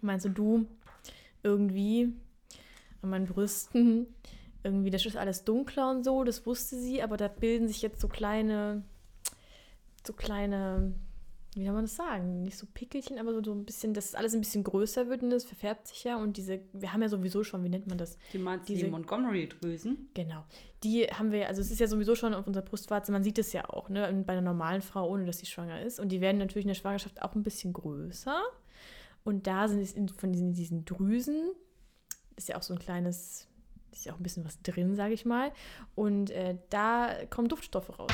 Meinst du, du, irgendwie an meinen Brüsten, irgendwie, das ist alles dunkler und so, das wusste sie, aber da bilden sich jetzt so kleine, so kleine wie soll man das sagen? Nicht so Pickelchen, aber so, so ein bisschen, dass alles ein bisschen größer wird und das verfärbt sich ja. Und diese, wir haben ja sowieso schon, wie nennt man das? Die meinst Diese- die Montgomery-Drüsen? Genau. Die haben wir, also es ist ja sowieso schon auf unserer Brustwarze, man sieht es ja auch, ne, bei einer normalen Frau, ohne dass sie schwanger ist. Und die werden natürlich in der Schwangerschaft auch ein bisschen größer. Und da sind es von diesen, diesen Drüsen, ist ja auch so ein kleines, ist ja auch ein bisschen was drin, sage ich mal. Und äh, da kommen Duftstoffe raus.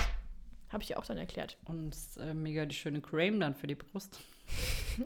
Habe ich ja auch dann erklärt. Und äh, mega die schöne Creme dann für die Brust.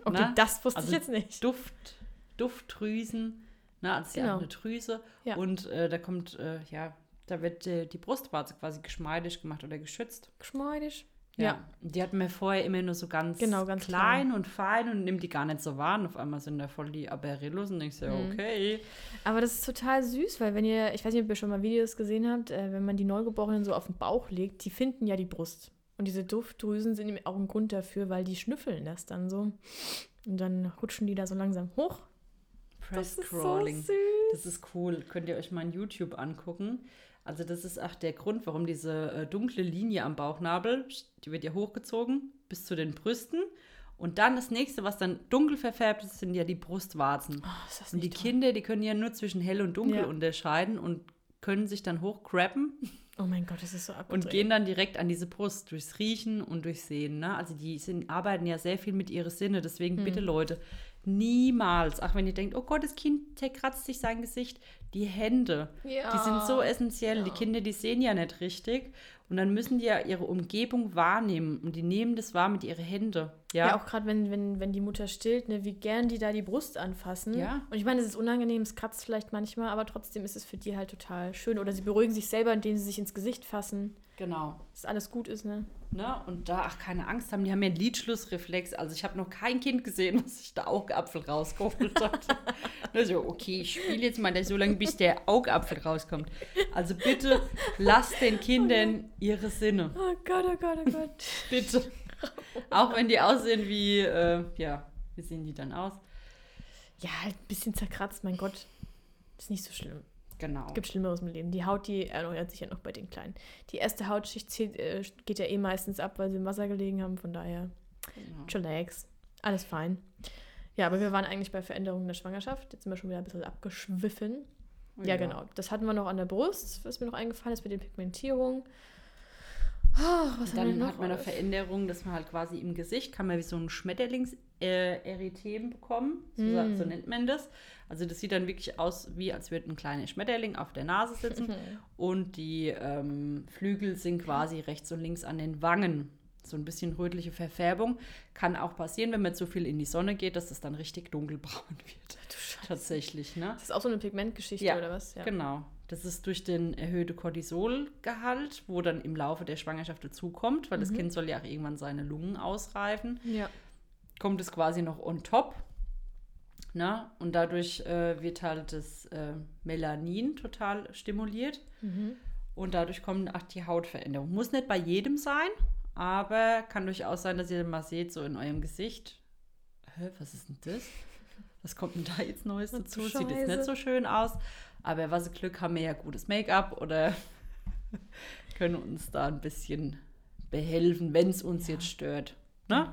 Okay, Na? das wusste Also ich jetzt nicht. Duft, Duftdrüsen, ne, also Genau. eine Drüse Ja. und äh, da kommt, äh, ja, da wird äh, die Brustwarze quasi geschmeidig gemacht oder geschützt. Geschmeidig. Ja. Ja. Die hatten wir vorher immer nur so ganz, Genau, ganz klein und fein und nimmt die gar nicht so wahr. Und auf einmal sind da voll die Aberillos und denkst ja, Mhm. okay. Aber das ist total süß, weil wenn ihr, ich weiß nicht, ob ihr schon mal Videos gesehen habt, äh, wenn man die Neugeborenen so auf den Bauch legt, die finden ja die Brust. Und diese Duftdrüsen sind eben auch ein Grund dafür, weil die schnüffeln das dann so. Und dann rutschen die da so langsam hoch. Press das ist Crawling. so süß. Das ist cool. Könnt ihr euch mal in YouTube angucken. Also das ist auch der Grund, warum diese äh, dunkle Linie am Bauchnabel, die wird ja hochgezogen bis zu den Brüsten. Und dann das nächste, was dann dunkel verfärbt ist, sind ja die Brustwarzen. Oh, ist das Und die toll? Kinder, die können ja nur zwischen hell und dunkel Ja. unterscheiden und können sich dann hochcrappen Oh mein Gott, das ist so und abgedreht. gehen dann direkt an diese Brust durchs Riechen und durchs Sehen. Ne? Also die sind, arbeiten ja sehr viel mit ihren Sinne. Deswegen Hm. bitte Leute, niemals, auch wenn ihr denkt, oh Gott, das Kind kratzt sich sein Gesicht, die Hände, Ja. die sind so essentiell. Die Ja. Kinder, die sehen ja nicht richtig. Und dann müssen die ja ihre Umgebung wahrnehmen. Und die nehmen das wahr mit ihren Händen. Ja, Ja, auch gerade wenn, wenn, wenn die Mutter stillt, ne, wie gern die da die Brust anfassen. Ja. Und ich meine, es ist unangenehm, es kratzt vielleicht manchmal, aber trotzdem ist es für die halt total schön. Oder sie beruhigen sich selber, indem sie sich ins Gesicht fassen, genau. dass alles gut ist, ne? Ne? Und da, ach, keine Angst haben, die haben ja einen Lidschlussreflex. Also ich habe noch kein Kind gesehen, was sich der Augapfel rausgeholt hat. also, okay, ich spiele jetzt mal so lange, bis der Augapfel rauskommt. Also bitte lasst den Kindern ihre Sinne. Oh Gott, oh Gott, oh Gott. Bitte. Auch wenn die aussehen wie, äh, ja, wie sehen die dann aus? Ja, halt ein bisschen zerkratzt, mein Gott. Ist nicht so schlimm. Genau. Es gibt Schlimmeres im Leben. Die Haut, die erneuert sich ja noch bei den Kleinen. Die erste Hautschicht zählt, äh, geht ja eh meistens ab, weil sie im Wasser gelegen haben. Von daher, Genau. chillax. Alles fein. Ja, aber wir waren eigentlich bei Veränderungen der Schwangerschaft. Jetzt sind wir schon wieder ein bisschen abgeschwiffen. Ja, genau. Das hatten wir noch an der Brust, was mir noch eingefallen ist mit den Pigmentierungen. Oh, was Und dann noch? hat man eine Veränderung, dass man halt quasi im Gesicht kann man wie so ein Schmetterlings äh, bekommen, so, Mm. so nennt man das. Also das sieht dann wirklich aus, wie als würde ein kleiner Schmetterling auf der Nase sitzen und die ähm, Flügel sind quasi rechts und links an den Wangen. So ein bisschen rötliche Verfärbung kann auch passieren, wenn man zu viel in die Sonne geht, dass es dann richtig dunkelbraun wird. Tatsächlich, ne? Das ist auch so eine Pigmentgeschichte Ja, oder was? Ja. Genau. Das ist durch den erhöhten Cortisolgehalt, wo dann im Laufe der Schwangerschaft dazukommt, weil das Mhm. Kind soll ja auch irgendwann seine Lungen ausreifen, Ja. kommt es quasi noch on top. Na? Und dadurch äh, wird halt das äh, Melanin total stimuliert Mhm. und dadurch kommt auch die Hautveränderung. Muss nicht bei jedem sein, aber kann durchaus sein, dass ihr mal seht, so in eurem Gesicht, hä, was ist denn das? Was kommt denn da jetzt Neues dazu? Sieht jetzt nicht so schön aus. Aber was Glück haben wir ja gutes Make-up oder können uns da ein bisschen behelfen, wenn es uns Ja. jetzt stört. Ne?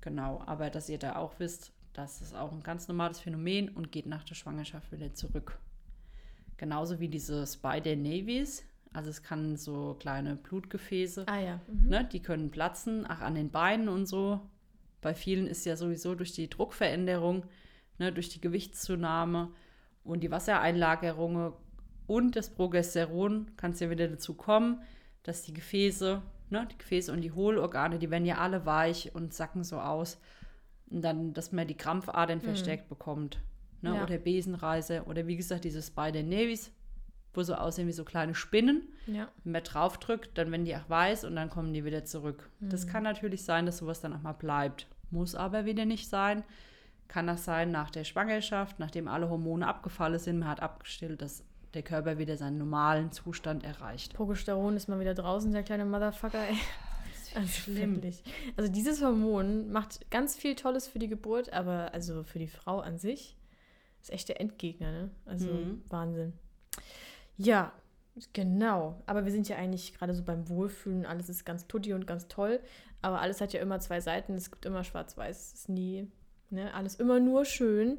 Genau, aber dass ihr da auch wisst, das ist auch ein ganz normales Phänomen und geht nach der Schwangerschaft wieder zurück. Genauso wie diese Spider Navies. Also es kann so kleine Blutgefäße, Ah ja. Mhm. ne, die können platzen, auch an den Beinen und so. Bei vielen ist ja sowieso durch die Druckveränderung, ne, durch die Gewichtszunahme und die Wassereinlagerung und das Progesteron kann es ja wieder dazu kommen, dass die Gefäße, ne, die Gefäße und die Hohlorgane, die werden ja alle weich und sacken so aus. Und dann, dass man die Krampfadern verstärkt bekommt. Ne, Ja. Oder Besenreise oder wie gesagt, diese Spider Navies, wo so aussehen wie so kleine Spinnen. Ja. Wenn man drauf drückt, dann werden die auch weiß und dann kommen die wieder zurück. Das Mhm. kann natürlich sein, dass sowas dann auch mal bleibt. Muss aber wieder nicht sein. Kann das sein nach der Schwangerschaft, nachdem alle Hormone abgefallen sind, man hat abgestillt, dass der Körper wieder seinen normalen Zustand erreicht. Progesteron ist mal wieder draußen, der kleine Motherfucker, ey. Also schlimm. wirklich. Also dieses Hormon macht ganz viel Tolles für die Geburt, aber also für die Frau an sich ist echt der Endgegner, ne? Also Mhm. Wahnsinn. Ja, Genau, aber wir sind ja eigentlich gerade so beim Wohlfühlen, alles ist ganz tutti und ganz toll, aber alles hat ja immer zwei Seiten, es gibt immer schwarz-weiß, es ist nie, ne, alles immer nur schön.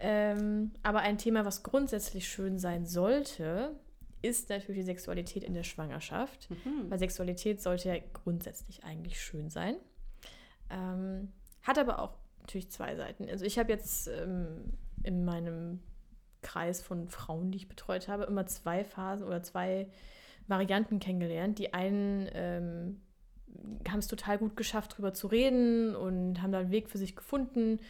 Ähm, aber ein Thema, was grundsätzlich schön sein sollte, ist natürlich die Sexualität in der Schwangerschaft, mhm. weil Sexualität sollte ja grundsätzlich eigentlich schön sein. Ähm, hat aber auch natürlich zwei Seiten. Also ich habe jetzt ähm, in meinem Kreis von Frauen, die ich betreut habe, immer zwei Phasen oder zwei Varianten kennengelernt. Die einen ähm, haben es total gut geschafft, darüber zu reden und haben da einen Weg für sich gefunden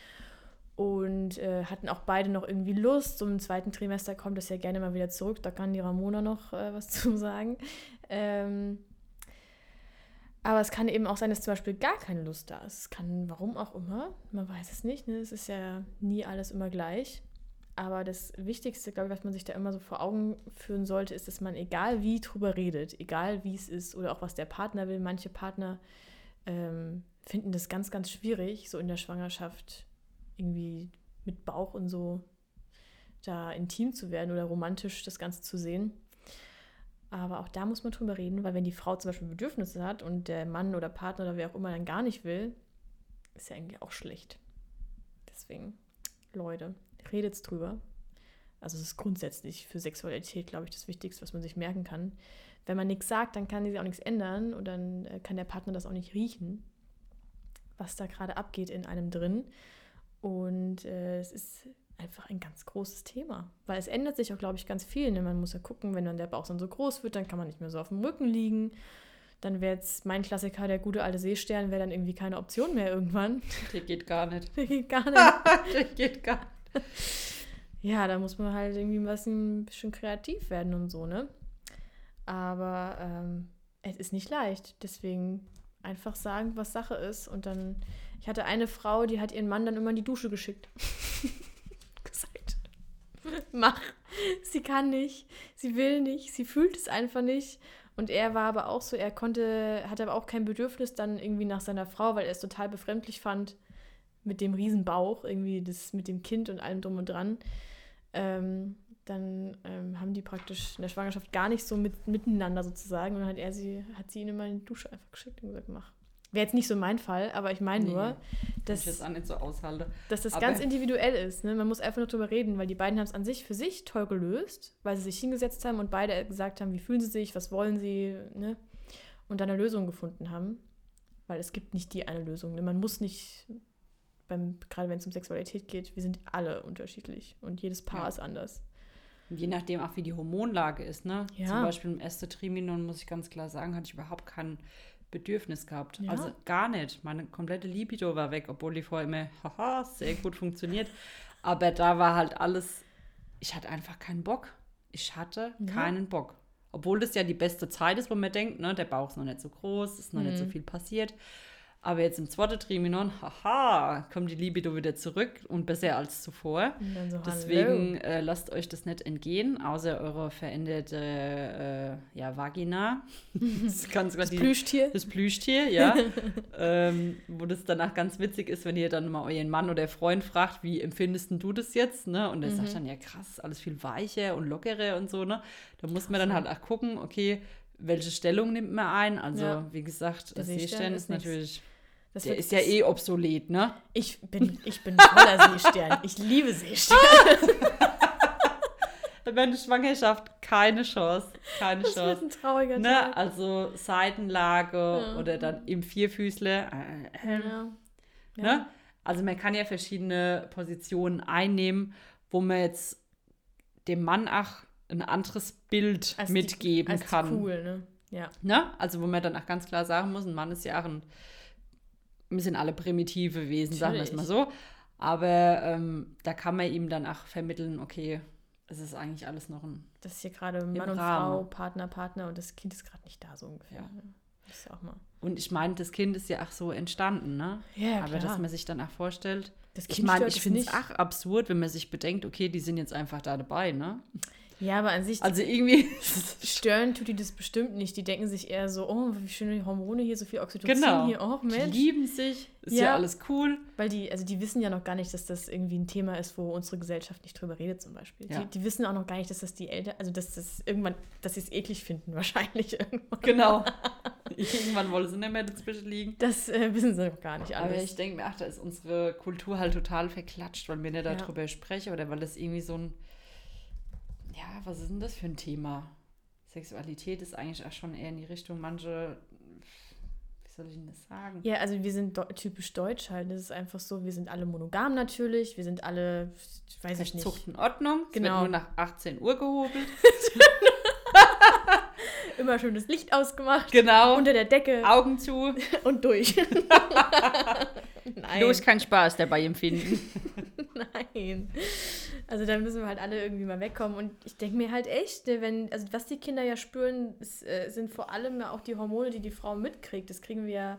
und äh, hatten auch beide noch irgendwie Lust. So im zweiten Trimester kommt es ja gerne mal wieder zurück. Da kann die Ramona noch äh, was zu sagen. Ähm, aber es kann eben auch sein, dass zum Beispiel gar keine Lust da ist. Es kann, warum auch immer, man weiß es nicht. Ne? Es ist ja nie alles immer gleich. Aber das Wichtigste, glaube ich, was man sich da immer so vor Augen führen sollte, ist, dass man egal wie drüber redet, egal wie es ist oder auch was der Partner will, manche Partner ähm, finden das ganz, ganz schwierig, so in der Schwangerschaft irgendwie mit Bauch und so da intim zu werden oder romantisch das Ganze zu sehen. Aber auch da muss man drüber reden, weil wenn die Frau zum Beispiel Bedürfnisse hat und der Mann oder Partner oder wer auch immer dann gar nicht will, ist ja eigentlich auch schlecht. Deswegen, Leute, redet drüber. Also es ist grundsätzlich für Sexualität, glaube ich, das Wichtigste, was man sich merken kann. Wenn man nichts sagt, dann kann sich auch nichts ändern und dann äh, kann der Partner das auch nicht riechen, was da gerade abgeht in einem drin. Und äh, es ist einfach ein ganz großes Thema, weil es ändert sich auch, glaube ich, ganz viel. Ne? Man muss ja gucken, wenn dann der Bauch dann so groß wird, dann kann man nicht mehr so auf dem Rücken liegen. Dann wäre jetzt mein Klassiker, der gute alte Seestern, wäre dann irgendwie keine Option mehr irgendwann. Der geht gar nicht. Der geht gar nicht. der geht gar nicht. ja, da muss man halt irgendwie ein bisschen kreativ werden und so, ne? Aber ähm, es ist nicht leicht. Deswegen einfach sagen, was Sache ist. Und dann, ich hatte eine Frau, die hat ihren Mann dann immer in die Dusche geschickt. Gesagt, mach. Sie kann nicht, sie will nicht, sie fühlt es einfach nicht. Und er war aber auch so, er konnte, hatte aber auch kein Bedürfnis dann irgendwie nach seiner Frau, weil er es total befremdlich fand, mit dem Riesenbauch, irgendwie das mit dem Kind und allem drum und dran, ähm, dann ähm, haben die praktisch in der Schwangerschaft gar nicht so mit, miteinander sozusagen. Und dann hat er sie, hat sie ihn immer in die Dusche einfach geschickt und gesagt, mach. Wäre jetzt nicht so mein Fall, aber ich meine nee, nur, dass, ich das so aushalte. dass das aber ganz individuell ist. Ne? Man muss einfach nur drüber reden, weil die beiden haben es an sich für sich toll gelöst, weil sie sich hingesetzt haben und beide gesagt haben, wie fühlen sie sich, was wollen sie, ne? und dann eine Lösung gefunden haben. Weil es gibt nicht die eine Lösung. Ne? Man muss nicht beim, gerade wenn es um Sexualität geht, wir sind alle unterschiedlich und jedes Paar ja. ist anders. Je nachdem auch, wie die Hormonlage ist, ne? Ja. Zum Beispiel im ersten Triminon, muss ich ganz klar sagen, hatte ich überhaupt kein Bedürfnis gehabt. Ja. Also gar nicht. Meine komplette Libido war weg, obwohl die vorher immer, haha, sehr gut funktioniert. Aber da war halt alles, ich hatte einfach keinen Bock. Ich hatte ja. keinen Bock. Obwohl das ja die beste Zeit ist, wo man denkt, ne, der Bauch ist noch nicht so groß, ist noch mhm. nicht so mhm. viel passiert. Aber jetzt im zweiten Triminon, haha, kommt die Libido wieder zurück und besser als zuvor. So, Deswegen äh, lasst euch das nicht entgehen, außer eure veränderte äh, ja, Vagina. Das, ganz das die, Plüschtier. Das Plüschtier, ja. ähm, wo das danach ganz witzig ist, wenn ihr dann mal euren Mann oder Freund fragt, wie empfindest du das jetzt? Ne? Und er mhm. sagt dann, ja krass, alles viel weicher und lockerer und so. Ne? Da muss man dann halt auch gucken, okay, welche Stellung nimmt man ein? Also, ja. wie gesagt, das Seestern ist, ist natürlich das der ist ja eh obsolet, ne? Ich bin, ich bin voller Seestern. Ich liebe Seestern. Wenn Schwangerschaft keine Chance. Keine das Chance. Wird ein trauriger ne? Tag. Also Seitenlage ja. oder dann im Vierfüßler. Äh, äh, ja. Ja. Ne? Also man kann ja verschiedene Positionen einnehmen, wo man jetzt dem Mann auch ein anderes Bild als mitgeben die, als kann. Cool, ne? Ja. Ne? Also wo man dann auch ganz klar sagen muss, ein Mann ist ja auch ein wir sind alle primitive Wesen, Natürlich. sagen wir es mal so. Aber ähm, da kann man ihm dann auch vermitteln, okay, es ist eigentlich alles noch ein. Das ist hier gerade Mann und Rahmen. Frau, Partner, Partner und das Kind ist gerade nicht da, so ungefähr. Ja. Das ist auch mal. Und ich meine, das Kind ist ja auch so entstanden, ne? Ja, Aber klar. dass man sich dann auch vorstellt. Das kind ich meine, ich finde es auch absurd, wenn man sich bedenkt, okay, die sind jetzt einfach da dabei, ne? Ja, aber an sich, Also irgendwie. stören tut die das bestimmt nicht. Die denken sich eher so, oh, wie schöne Hormone hier, so viel Oxytocin genau. hier. Oh, die Mensch. lieben sich. Ist ja. Ja. alles cool. Weil die, also die wissen ja noch gar nicht, dass das irgendwie ein Thema ist, wo unsere Gesellschaft nicht drüber redet zum Beispiel. Ja. Die, die wissen auch noch gar nicht, dass das die Eltern, also dass das irgendwann, dass sie es eklig finden wahrscheinlich irgendwann. Genau. Irgendwann wollen sie nicht mehr dazwischen liegen. Das äh, wissen sie noch gar nicht Aber alles. ich denke mir, ach, da ist unsere Kultur halt total verklatscht, weil wir nicht Ja. darüber sprechen oder weil das irgendwie so ein. Ja, was ist denn das für ein Thema? Sexualität ist eigentlich auch schon eher in die Richtung, manche. Wie soll ich denn das sagen? Ja, also wir sind do typisch deutsch halt. Das ist einfach so, wir sind alle monogam natürlich, wir sind alle, weiß ich nicht, Zucht in Ordnung. Es Genau. wird nur nach 18 Uhr gehobelt. immer schön das Licht ausgemacht, Genau. unter der Decke Augen zu. und durch. Nein. Bloß kein Spaß dabei empfinden. Nein. Also da müssen wir halt alle irgendwie mal wegkommen. Und ich denke mir halt echt, ne, wenn, also was die Kinder ja spüren, ist, äh, sind vor allem auch die Hormone, die die Frau mitkriegt. Das kriegen wir ja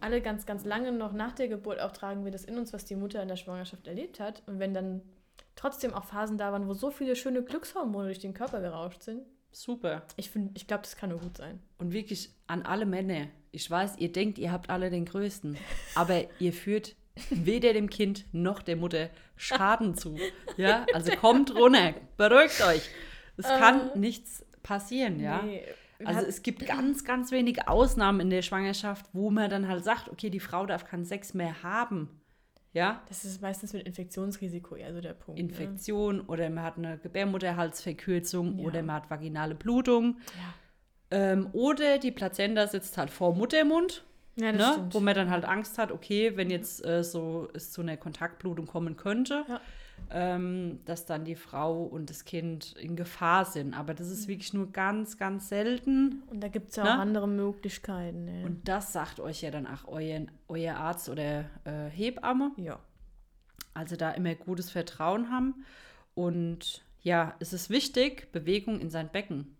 alle ganz, ganz lange noch nach der Geburt auch tragen wir das in uns, was die Mutter in der Schwangerschaft erlebt hat. Und wenn dann trotzdem auch Phasen da waren, wo so viele schöne Glückshormone durch den Körper gerauscht sind, Super. ich ich glaube, das kann nur gut sein. Und wirklich an alle Männer. Ich weiß, ihr denkt, ihr habt alle den Größten. Aber ihr führt weder dem Kind noch der Mutter Schaden zu. Ja, also kommt runter, beruhigt euch. Es kann nichts passieren, ja. Nee, Also es gibt ganz, ganz wenige Ausnahmen in der Schwangerschaft, wo man dann halt sagt, okay, die Frau darf keinen Sex mehr haben. Ja, das ist meistens mit Infektionsrisiko eher so der Punkt. ne? Infektion oder man hat eine Gebärmutterhalsverkürzung Ja. oder man hat vaginale Blutung. Ja. Ähm, oder die Plazenta sitzt halt vor Muttermund, Ja, ne? wo man dann halt Angst hat, okay, wenn jetzt äh, so es zu einer Kontaktblutung kommen könnte, Ja. ähm, dass dann die Frau und das Kind in Gefahr sind. Aber das Mhm. ist wirklich nur ganz, ganz selten. Und da gibt es ja Ne? auch andere Möglichkeiten. Ne? Und das sagt euch ja dann auch euer, euer Arzt oder äh, Hebamme. ja. Also da immer gutes Vertrauen haben. Und ja, es ist wichtig, Bewegung in sein Becken.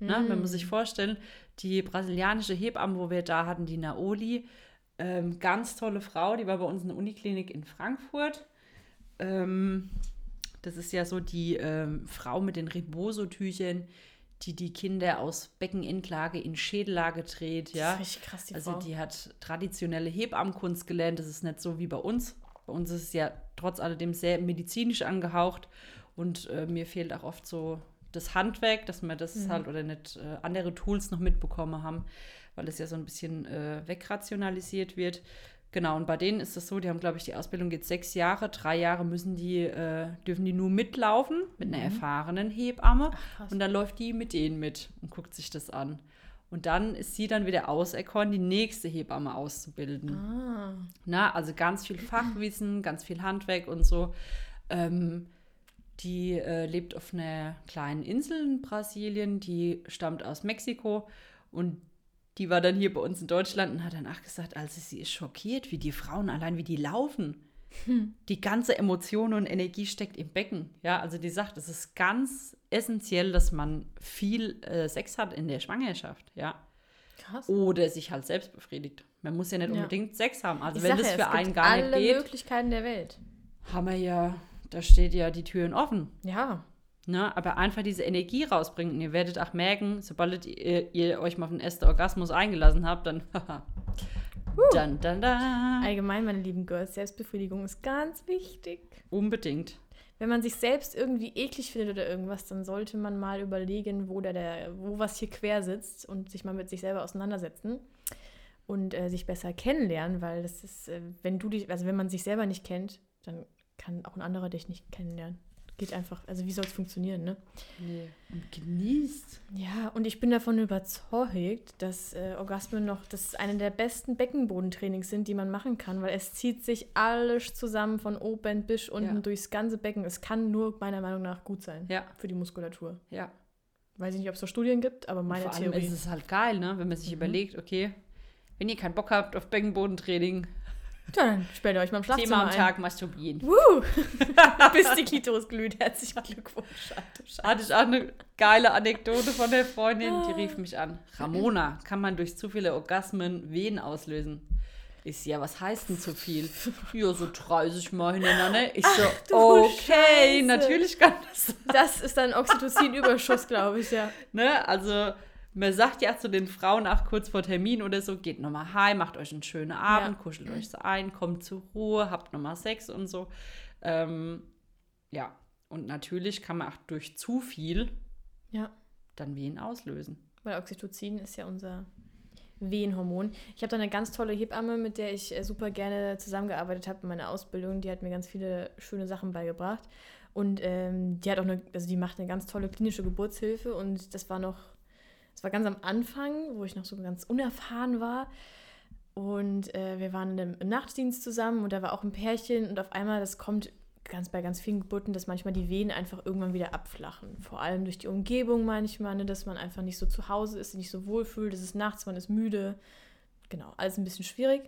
Ne? Man muss Mm. sich vorstellen, die brasilianische Hebamme, wo wir da hatten, die Naoli, ähm, ganz tolle Frau, die war bei uns in der Uniklinik in Frankfurt. Ähm, das ist ja so die ähm, Frau mit den Reboso-Tüchern, die die Kinder aus Beckenendlage in Schädellage dreht. Ja? Das ist richtig krass, die Also Frau. die hat traditionelle Hebammenkunst gelernt. Das ist nicht so wie bei uns. Bei uns ist es ja trotz alledem sehr medizinisch angehaucht. Und äh, mir fehlt auch oft so das Handwerk, dass wir das halt oder nicht äh, andere Tools noch mitbekommen haben, weil es ja so ein bisschen äh, wegrationalisiert wird. Genau, und bei denen ist es so, die haben, glaube ich, die Ausbildung geht sechs Jahre, drei Jahre müssen die, äh, dürfen die nur mitlaufen mit einer erfahrenen Hebamme. krass. und dann läuft die mit denen mit und guckt sich das an. Und dann ist sie dann wieder auserkoren, die nächste Hebamme auszubilden. Ah. Na, also ganz viel Fachwissen, ganz viel Handwerk und so. Ähm, die äh, lebt auf einer kleinen Insel in Brasilien, die stammt aus Mexiko und die war dann hier bei uns in Deutschland und hat dann auch gesagt, also sie ist schockiert, wie die Frauen allein, wie die laufen. Die ganze Emotion und Energie steckt im Becken. Ja, also die sagt, es ist ganz essentiell, dass man viel äh, Sex hat in der Schwangerschaft. Ja. Krass. Oder sich halt selbst befriedigt. Man muss ja nicht Ja. unbedingt Sex haben. Also Ich wenn das ja, für einen gar alle nicht geht, Möglichkeiten der Welt. haben wir ja, da steht ja die Türen offen. Ja. Ne? Aber einfach diese Energie rausbringen. Und ihr werdet auch merken, sobald ihr, ihr euch mal auf den ersten Orgasmus eingelassen habt, dann dann, dann, dann. Allgemein, meine lieben Girls, Selbstbefriedigung ist ganz wichtig. Unbedingt. Wenn man sich selbst irgendwie eklig findet oder irgendwas, dann sollte man mal überlegen, wo, der, der, wo was hier quer sitzt und sich mal mit sich selber auseinandersetzen und äh, sich besser kennenlernen, weil das ist, äh, wenn du dich, also wenn man sich selber nicht kennt, dann kann auch ein anderer dich nicht kennenlernen. Geht einfach, also wie soll es funktionieren, ne? Nee. Und genießt. Ja, und ich bin davon überzeugt, dass äh, Orgasmen noch das eine der besten Beckenbodentrainings sind, die man machen kann, weil es zieht sich alles zusammen von oben bis unten Ja. durchs ganze Becken. Es kann nur meiner Meinung nach gut sein Ja, für die Muskulatur. ja. Weiß ich nicht, ob es da Studien gibt, aber meine vor allem Theorie. ist es halt geil, ne? wenn man sich Mhm. überlegt, okay, wenn ihr keinen Bock habt auf Beckenbodentraining, ja, dann sperrt ihr euch mal im Schlafzimmer zehnmal am ein. Tag masturbieren. Woo! Bis die Klitoris glüht. Herzlichen Glückwunsch. Ach. Hatte ich auch eine geile Anekdote von der Freundin, die rief mich an. Ramona, kann man durch zu viele Orgasmen Wehen auslösen? Ich so, ja, was heißt denn zu viel? ja, so 30 Mal hintereinander. Ich so, du okay, Scheiße. natürlich kann das. Das ist dann Oxytocin-Überschuss, glaube ich, ja. Ne? Also, man sagt ja zu den Frauen auch kurz vor Termin oder so, geht nochmal heim, macht euch einen schönen Abend, Ja. kuschelt euch so ein, kommt zur Ruhe, habt nochmal Sex und so. Ähm, ja, und natürlich kann man auch durch zu viel Ja. dann Wehen auslösen. Weil Oxytocin ist ja unser Wehenhormon. Ich habe da eine ganz tolle Hebamme, mit der ich äh, super gerne zusammengearbeitet habe in meiner Ausbildung. Die hat mir ganz viele schöne Sachen beigebracht. Und ähm, die hat auch eine, also die macht eine ganz tolle klinische Geburtshilfe. Und das war noch, das war ganz am Anfang, wo ich noch so ganz unerfahren war. Und äh, wir waren im, im Nachtdienst zusammen und da war auch ein Pärchen und auf einmal, das kommt ganz bei ganz vielen Geburten, dass manchmal die Wehen einfach irgendwann wieder abflachen. Vor allem durch die Umgebung manchmal, ne, dass man einfach nicht so zu Hause ist, nicht so wohlfühlt, es ist nachts, man ist müde. Genau, alles ein bisschen schwierig.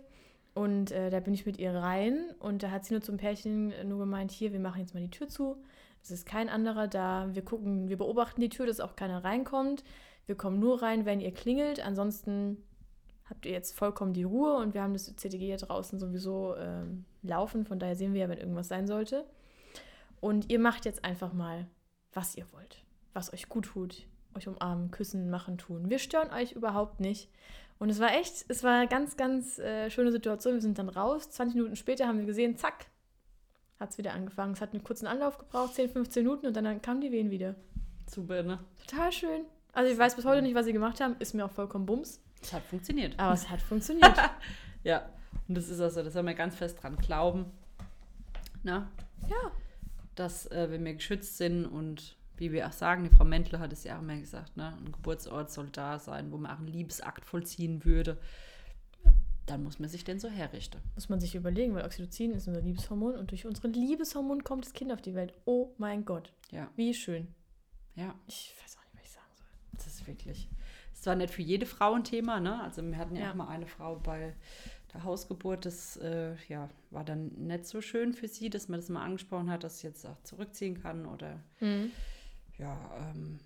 Und äh, da bin ich mit ihr rein und da hat sie nur zum Pärchen äh, nur gemeint, hier, wir machen jetzt mal die Tür zu. Es ist kein anderer da. Wir gucken, wir beobachten die Tür, dass auch keiner reinkommt. Wir kommen nur rein, wenn ihr klingelt. Ansonsten habt ihr jetzt vollkommen die Ruhe und wir haben das CTG hier draußen sowieso ähm, laufen. Von daher sehen wir ja, wenn irgendwas sein sollte. Und ihr macht jetzt einfach mal, was ihr wollt, was euch gut tut. Euch umarmen, küssen, machen, tun. Wir stören euch überhaupt nicht. Und es war echt, es war eine ganz, ganz äh, schöne Situation. Wir sind dann raus. 20 Minuten später haben wir gesehen, zack, hat es wieder angefangen. Es hat einen kurzen Anlauf gebraucht, 10, 15 Minuten und dann kamen die Wehen wieder. Super, ne? Total schön. Also ich weiß bis heute nicht, was sie gemacht haben. Ist mir auch vollkommen bums. Es hat funktioniert. Aber es hat funktioniert. Ja, und das ist also, da soll man ganz fest dran glauben. Na? Ja. Dass, äh, wenn wir geschützt sind und wie wir auch sagen, die Frau Mendler hat es ja auch immer gesagt, ne? ein Geburtsort soll da sein, wo man auch einen Liebesakt vollziehen würde. Dann muss man sich denn so herrichten. Muss man sich überlegen, weil Oxytocin ist unser Liebeshormon und durch unsere Liebeshormon kommt das Kind auf die Welt. Oh mein Gott. Ja, Wie schön. ja, Ich weiß auch nicht, was ich sagen soll. das ist wirklich. Es war nicht für jede Frau ein Thema, ne? Also wir hatten ja, Ja. auch mal eine Frau bei der Hausgeburt, das äh, ja, war dann nicht so schön für sie, dass man das mal angesprochen hat, dass sie jetzt auch zurückziehen kann oder Mhm. ja, ähm,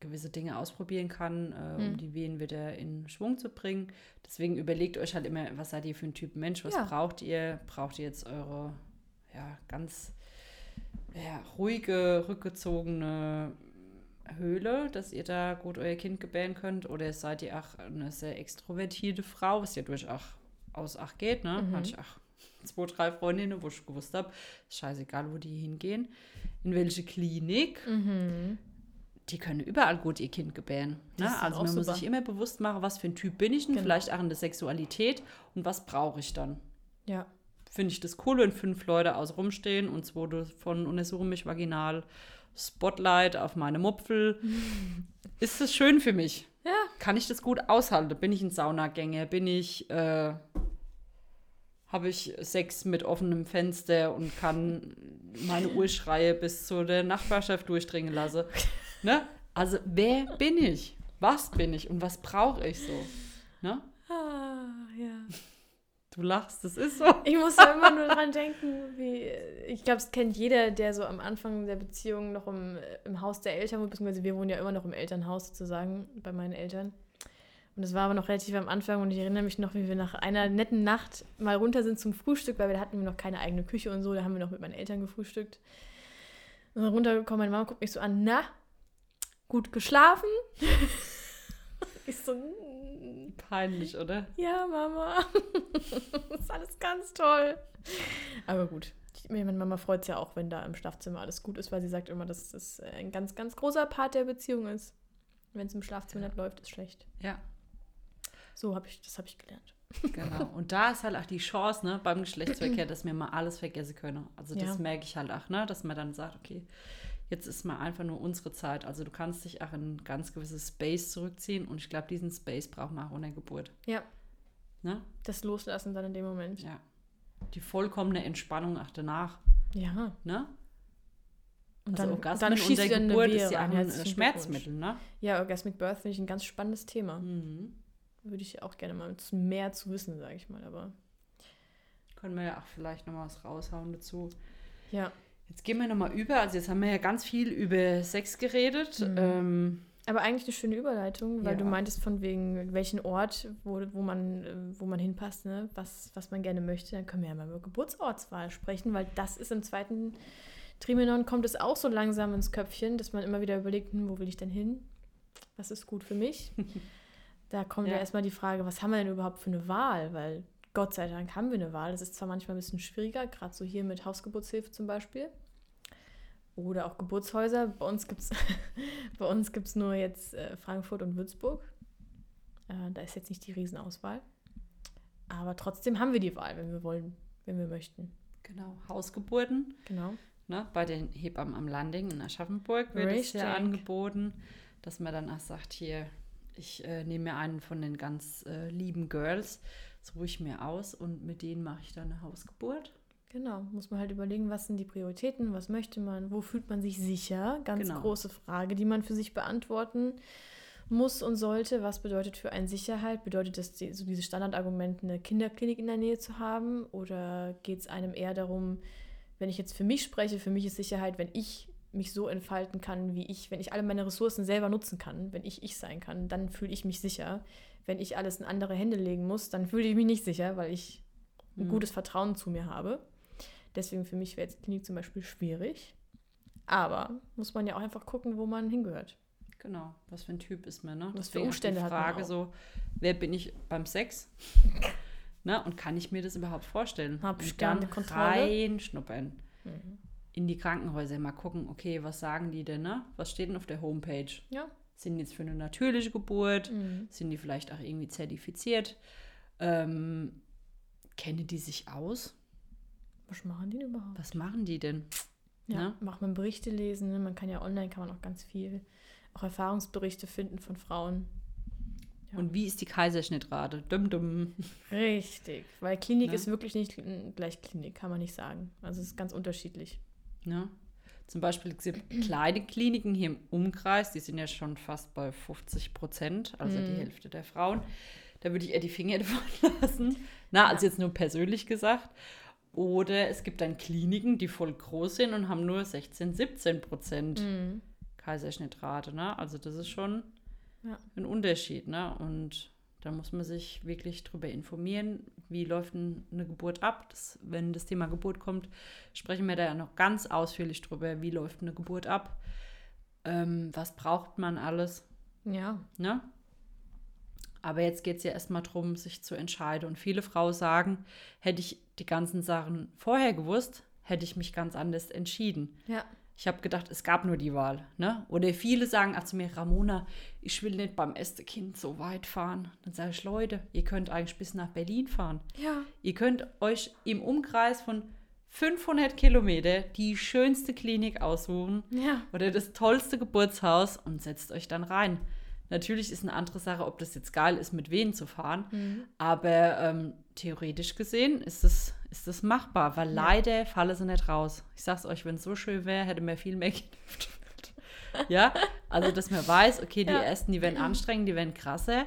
gewisse Dinge ausprobieren kann, äh, um Mhm. die Wehen wieder in Schwung zu bringen. Deswegen überlegt euch halt immer, was seid ihr für ein Typ Mensch, was Ja. braucht ihr? Braucht ihr jetzt eure ja, ganz ja, ruhige, rückgezogene Höhle, dass ihr da gut euer Kind gebären könnt? Oder seid ihr auch eine sehr extrovertierte Frau, was ja durchaus auch geht, ne? Mhm. Hatte ich auch zwei, drei Freundinnen, wo ich gewusst habe, scheißegal, wo die hingehen, in welche Klinik, Mhm. die können überall gut ihr Kind gebären. Ne? Also man muss super. sich immer bewusst machen, was für ein Typ bin ich denn, Genau. vielleicht auch in der Sexualität und was brauche ich dann. Ja. Finde ich das cool, wenn fünf Leute außen rumstehen und zwei davon untersuchen mich vaginal, Spotlight auf meine Mupfel. Ist das schön für mich? Ja. Kann ich das gut aushalten? Bin ich ein Saunagänger? Bin ich, äh, habe ich Sex mit offenem Fenster und kann meine Urschreie bis zu der Nachbarschaft durchdringen lassen? Ne? Also, wer bin ich? Was bin ich und was brauche ich so? Ne? Du lachst, das ist so. Ich muss da immer nur dran denken, wie. Ich glaube, es kennt jeder, der so am Anfang der Beziehung noch im, im Haus der Eltern wohnt, beziehungsweise wir wohnen ja immer noch im Elternhaus sozusagen, bei meinen Eltern. Und das war aber noch relativ am Anfang und ich erinnere mich noch, wie wir nach einer netten Nacht mal runter sind zum Frühstück, weil wir hatten wir noch keine eigene Küche und so, da haben wir noch mit meinen Eltern gefrühstückt. Und runtergekommen, meine Mama guckt mich so an, na, gut geschlafen? Ich so, "Mm, Peinlich, oder? ja, Mama. das ist alles ganz toll. Aber gut. Meine Mama freut es ja auch, wenn da im Schlafzimmer alles gut ist, weil sie sagt immer, dass das äh, ein ganz, ganz großer Part der Beziehung ist. Wenn es im Schlafzimmer Ja. nicht läuft, ist schlecht. Ja, So habe ich, das habe ich gelernt. genau. Und da ist halt auch die Chance, ne, beim Geschlechtsverkehr, dass wir mal alles vergessen können. Also das Ja. merke ich halt auch, ne, dass man dann sagt, okay, jetzt ist mal einfach nur unsere Zeit. Also du kannst dich auch in ein ganz gewisses Space zurückziehen und ich glaube, diesen Space braucht man auch in der Geburt. Ja. Ne? Das Loslassen dann in dem Moment. Ja. Die vollkommene Entspannung auch danach. Ja. Ne? Und also dann, Orgasmen dann schießt der wieder eine Geburt ist ja ein Herzlichen Schmerzmittel, ne? Ja, Orgasmic Birth finde ich ein ganz spannendes Thema. Mhm. Würde ich auch gerne mal mehr zu wissen, sage ich mal. Aber Können wir ja auch vielleicht noch mal was raushauen dazu. ja. Jetzt gehen wir nochmal über. Also jetzt haben wir ja ganz viel über Sex geredet. Mhm. Ähm, Aber eigentlich eine schöne Überleitung, weil Ja. du meintest von wegen welchen Ort, wo, wo, man, wo man hinpasst, ne? was, was man gerne möchte. Dann können wir ja mal über Geburtsortswahl sprechen, weil das ist im zweiten Trimenon kommt es auch so langsam ins Köpfchen, dass man immer wieder überlegt, hm, wo will ich denn hin? Was ist gut für mich? da kommt ja. Ja. erstmal die Frage, was haben wir denn überhaupt für eine Wahl? Weil Gott sei Dank haben wir eine Wahl. Das ist zwar manchmal ein bisschen schwieriger, gerade so hier mit Hausgeburtshilfe zum Beispiel. Oder auch Geburtshäuser. Bei uns gibt es bei uns gibt's nur jetzt äh, Frankfurt und Würzburg. Äh, da ist jetzt nicht die Riesenauswahl. Aber trotzdem haben wir die Wahl, wenn wir wollen, wenn wir möchten. Genau, Hausgeburten. Genau. Ne? Bei den Hebammen am Landing in Aschaffenburg wird es ja angeboten, dass man dann auch sagt, hier, ich äh, nehme mir einen von den ganz äh, lieben Girls, suche ich mir aus und mit denen mache ich dann eine Hausgeburt. Genau. Muss man halt überlegen, was sind die Prioritäten, was möchte man, wo fühlt man sich sicher? Ganz Genau. große Frage, die man für sich beantworten muss und sollte. Was bedeutet für einen Sicherheit? Bedeutet das die, so dieses Standardargument, eine Kinderklinik in der Nähe zu haben? Oder geht es einem eher darum, wenn ich jetzt für mich spreche, für mich ist Sicherheit, wenn ich mich so entfalten kann, wie ich, wenn ich alle meine Ressourcen selber nutzen kann, wenn ich ich sein kann, dann fühle ich mich sicher. Wenn ich alles in andere Hände legen muss, dann fühle ich mich nicht sicher, weil ich ein Mhm. gutes Vertrauen zu mir habe. Deswegen für mich wäre jetzt Klinik zum Beispiel schwierig. Aber muss man ja auch einfach gucken, wo man hingehört. Genau, was für ein Typ ist man, ne? Was für Deswegen Umstände die hat man Frage auch. so, wer bin ich beim Sex? ne? Und kann ich mir das überhaupt vorstellen? Hab Sterne dann Kontrolle. reinschnuppern. In die Krankenhäuser mal gucken, okay, was sagen die denn, ne? Was steht denn auf der Homepage? Ja. Sind jetzt für eine natürliche Geburt? Mhm. Sind die vielleicht auch irgendwie zertifiziert? Ähm, kennen die sich aus? Was machen die denn überhaupt? Was machen die denn? Ja, Ne? macht man Berichte lesen. Ne? Man kann ja online kann man auch ganz viel, auch Erfahrungsberichte finden von Frauen. Ja. Und wie ist die Kaiserschnittrate? Dumm, dumm. Richtig, weil Klinik Ne? ist wirklich nicht gleich Klinik, kann man nicht sagen. Also es ist ganz unterschiedlich. Ne? Zum Beispiel es gibt kleine Kliniken hier im Umkreis, die sind ja schon fast bei 50 Prozent, also die Mhm. Hälfte der Frauen. Da würde ich eher die Finger davon lassen. Na, also Ja. jetzt nur persönlich gesagt. Oder es gibt dann Kliniken, die voll groß sind und haben nur 16, 17 Prozent Mhm. Kaiserschnittrate. Ne? Also das ist schon Ja. ein Unterschied. Ne? Und da muss man sich wirklich drüber informieren, wie läuft eine Geburt ab. Das, wenn das Thema Geburt kommt, sprechen wir da ja noch ganz ausführlich drüber, wie läuft eine Geburt ab, ähm, was braucht man alles. Ja, Ne? Aber jetzt geht es ja erstmal darum, sich zu entscheiden. Und viele Frauen sagen, hätte ich die ganzen Sachen vorher gewusst, hätte ich mich ganz anders entschieden. ja, Ich habe gedacht, es gab nur die Wahl. Ne? Oder viele sagen auch zu mir, Ramona, ich will nicht beim ersten Kind so weit fahren. Dann sage ich, Leute, ihr könnt eigentlich bis nach Berlin fahren. ja, Ihr könnt euch im Umkreis von 500 Kilometer die schönste Klinik aussuchen ja. oder das tollste Geburtshaus und setzt euch dann rein. Natürlich ist eine andere Sache, ob das jetzt geil ist, mit wen zu fahren. Mhm. Aber ähm, theoretisch gesehen ist das, ist das machbar, weil Ja. leider falle sie nicht raus. Ich sag's euch, wenn es so schön wäre, hätte mir viel mehr Welt. Ja, also dass man weiß, okay, die Ja. ersten, die werden anstrengend, die werden krasser.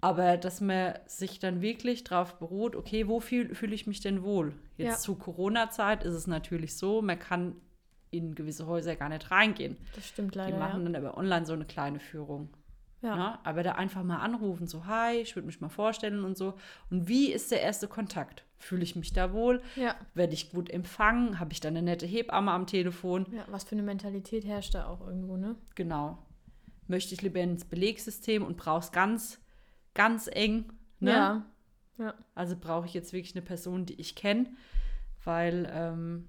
Aber dass man sich dann wirklich darauf beruht, okay, wo fühle fühl ich mich denn wohl? Jetzt Ja. zu Corona-Zeit ist es natürlich so, man kann in gewisse Häuser gar nicht reingehen. Das stimmt Die leider. machen ja. dann aber online so eine kleine Führung. Ja. Ne? Aber da einfach mal anrufen, so, hi, ich würde mich mal vorstellen und so. Und wie ist der erste Kontakt? Fühle ich mich da wohl? ja, Werde ich gut empfangen? Habe ich da eine nette Hebamme am Telefon? ja. Was für eine Mentalität herrscht da auch irgendwo, ne? Genau. Möchte ich lieber ins Belegsystem und brauche es ganz, ganz eng? Ne? Ja. Ja. Also brauche ich jetzt wirklich eine Person, die ich kenne, weil ähm,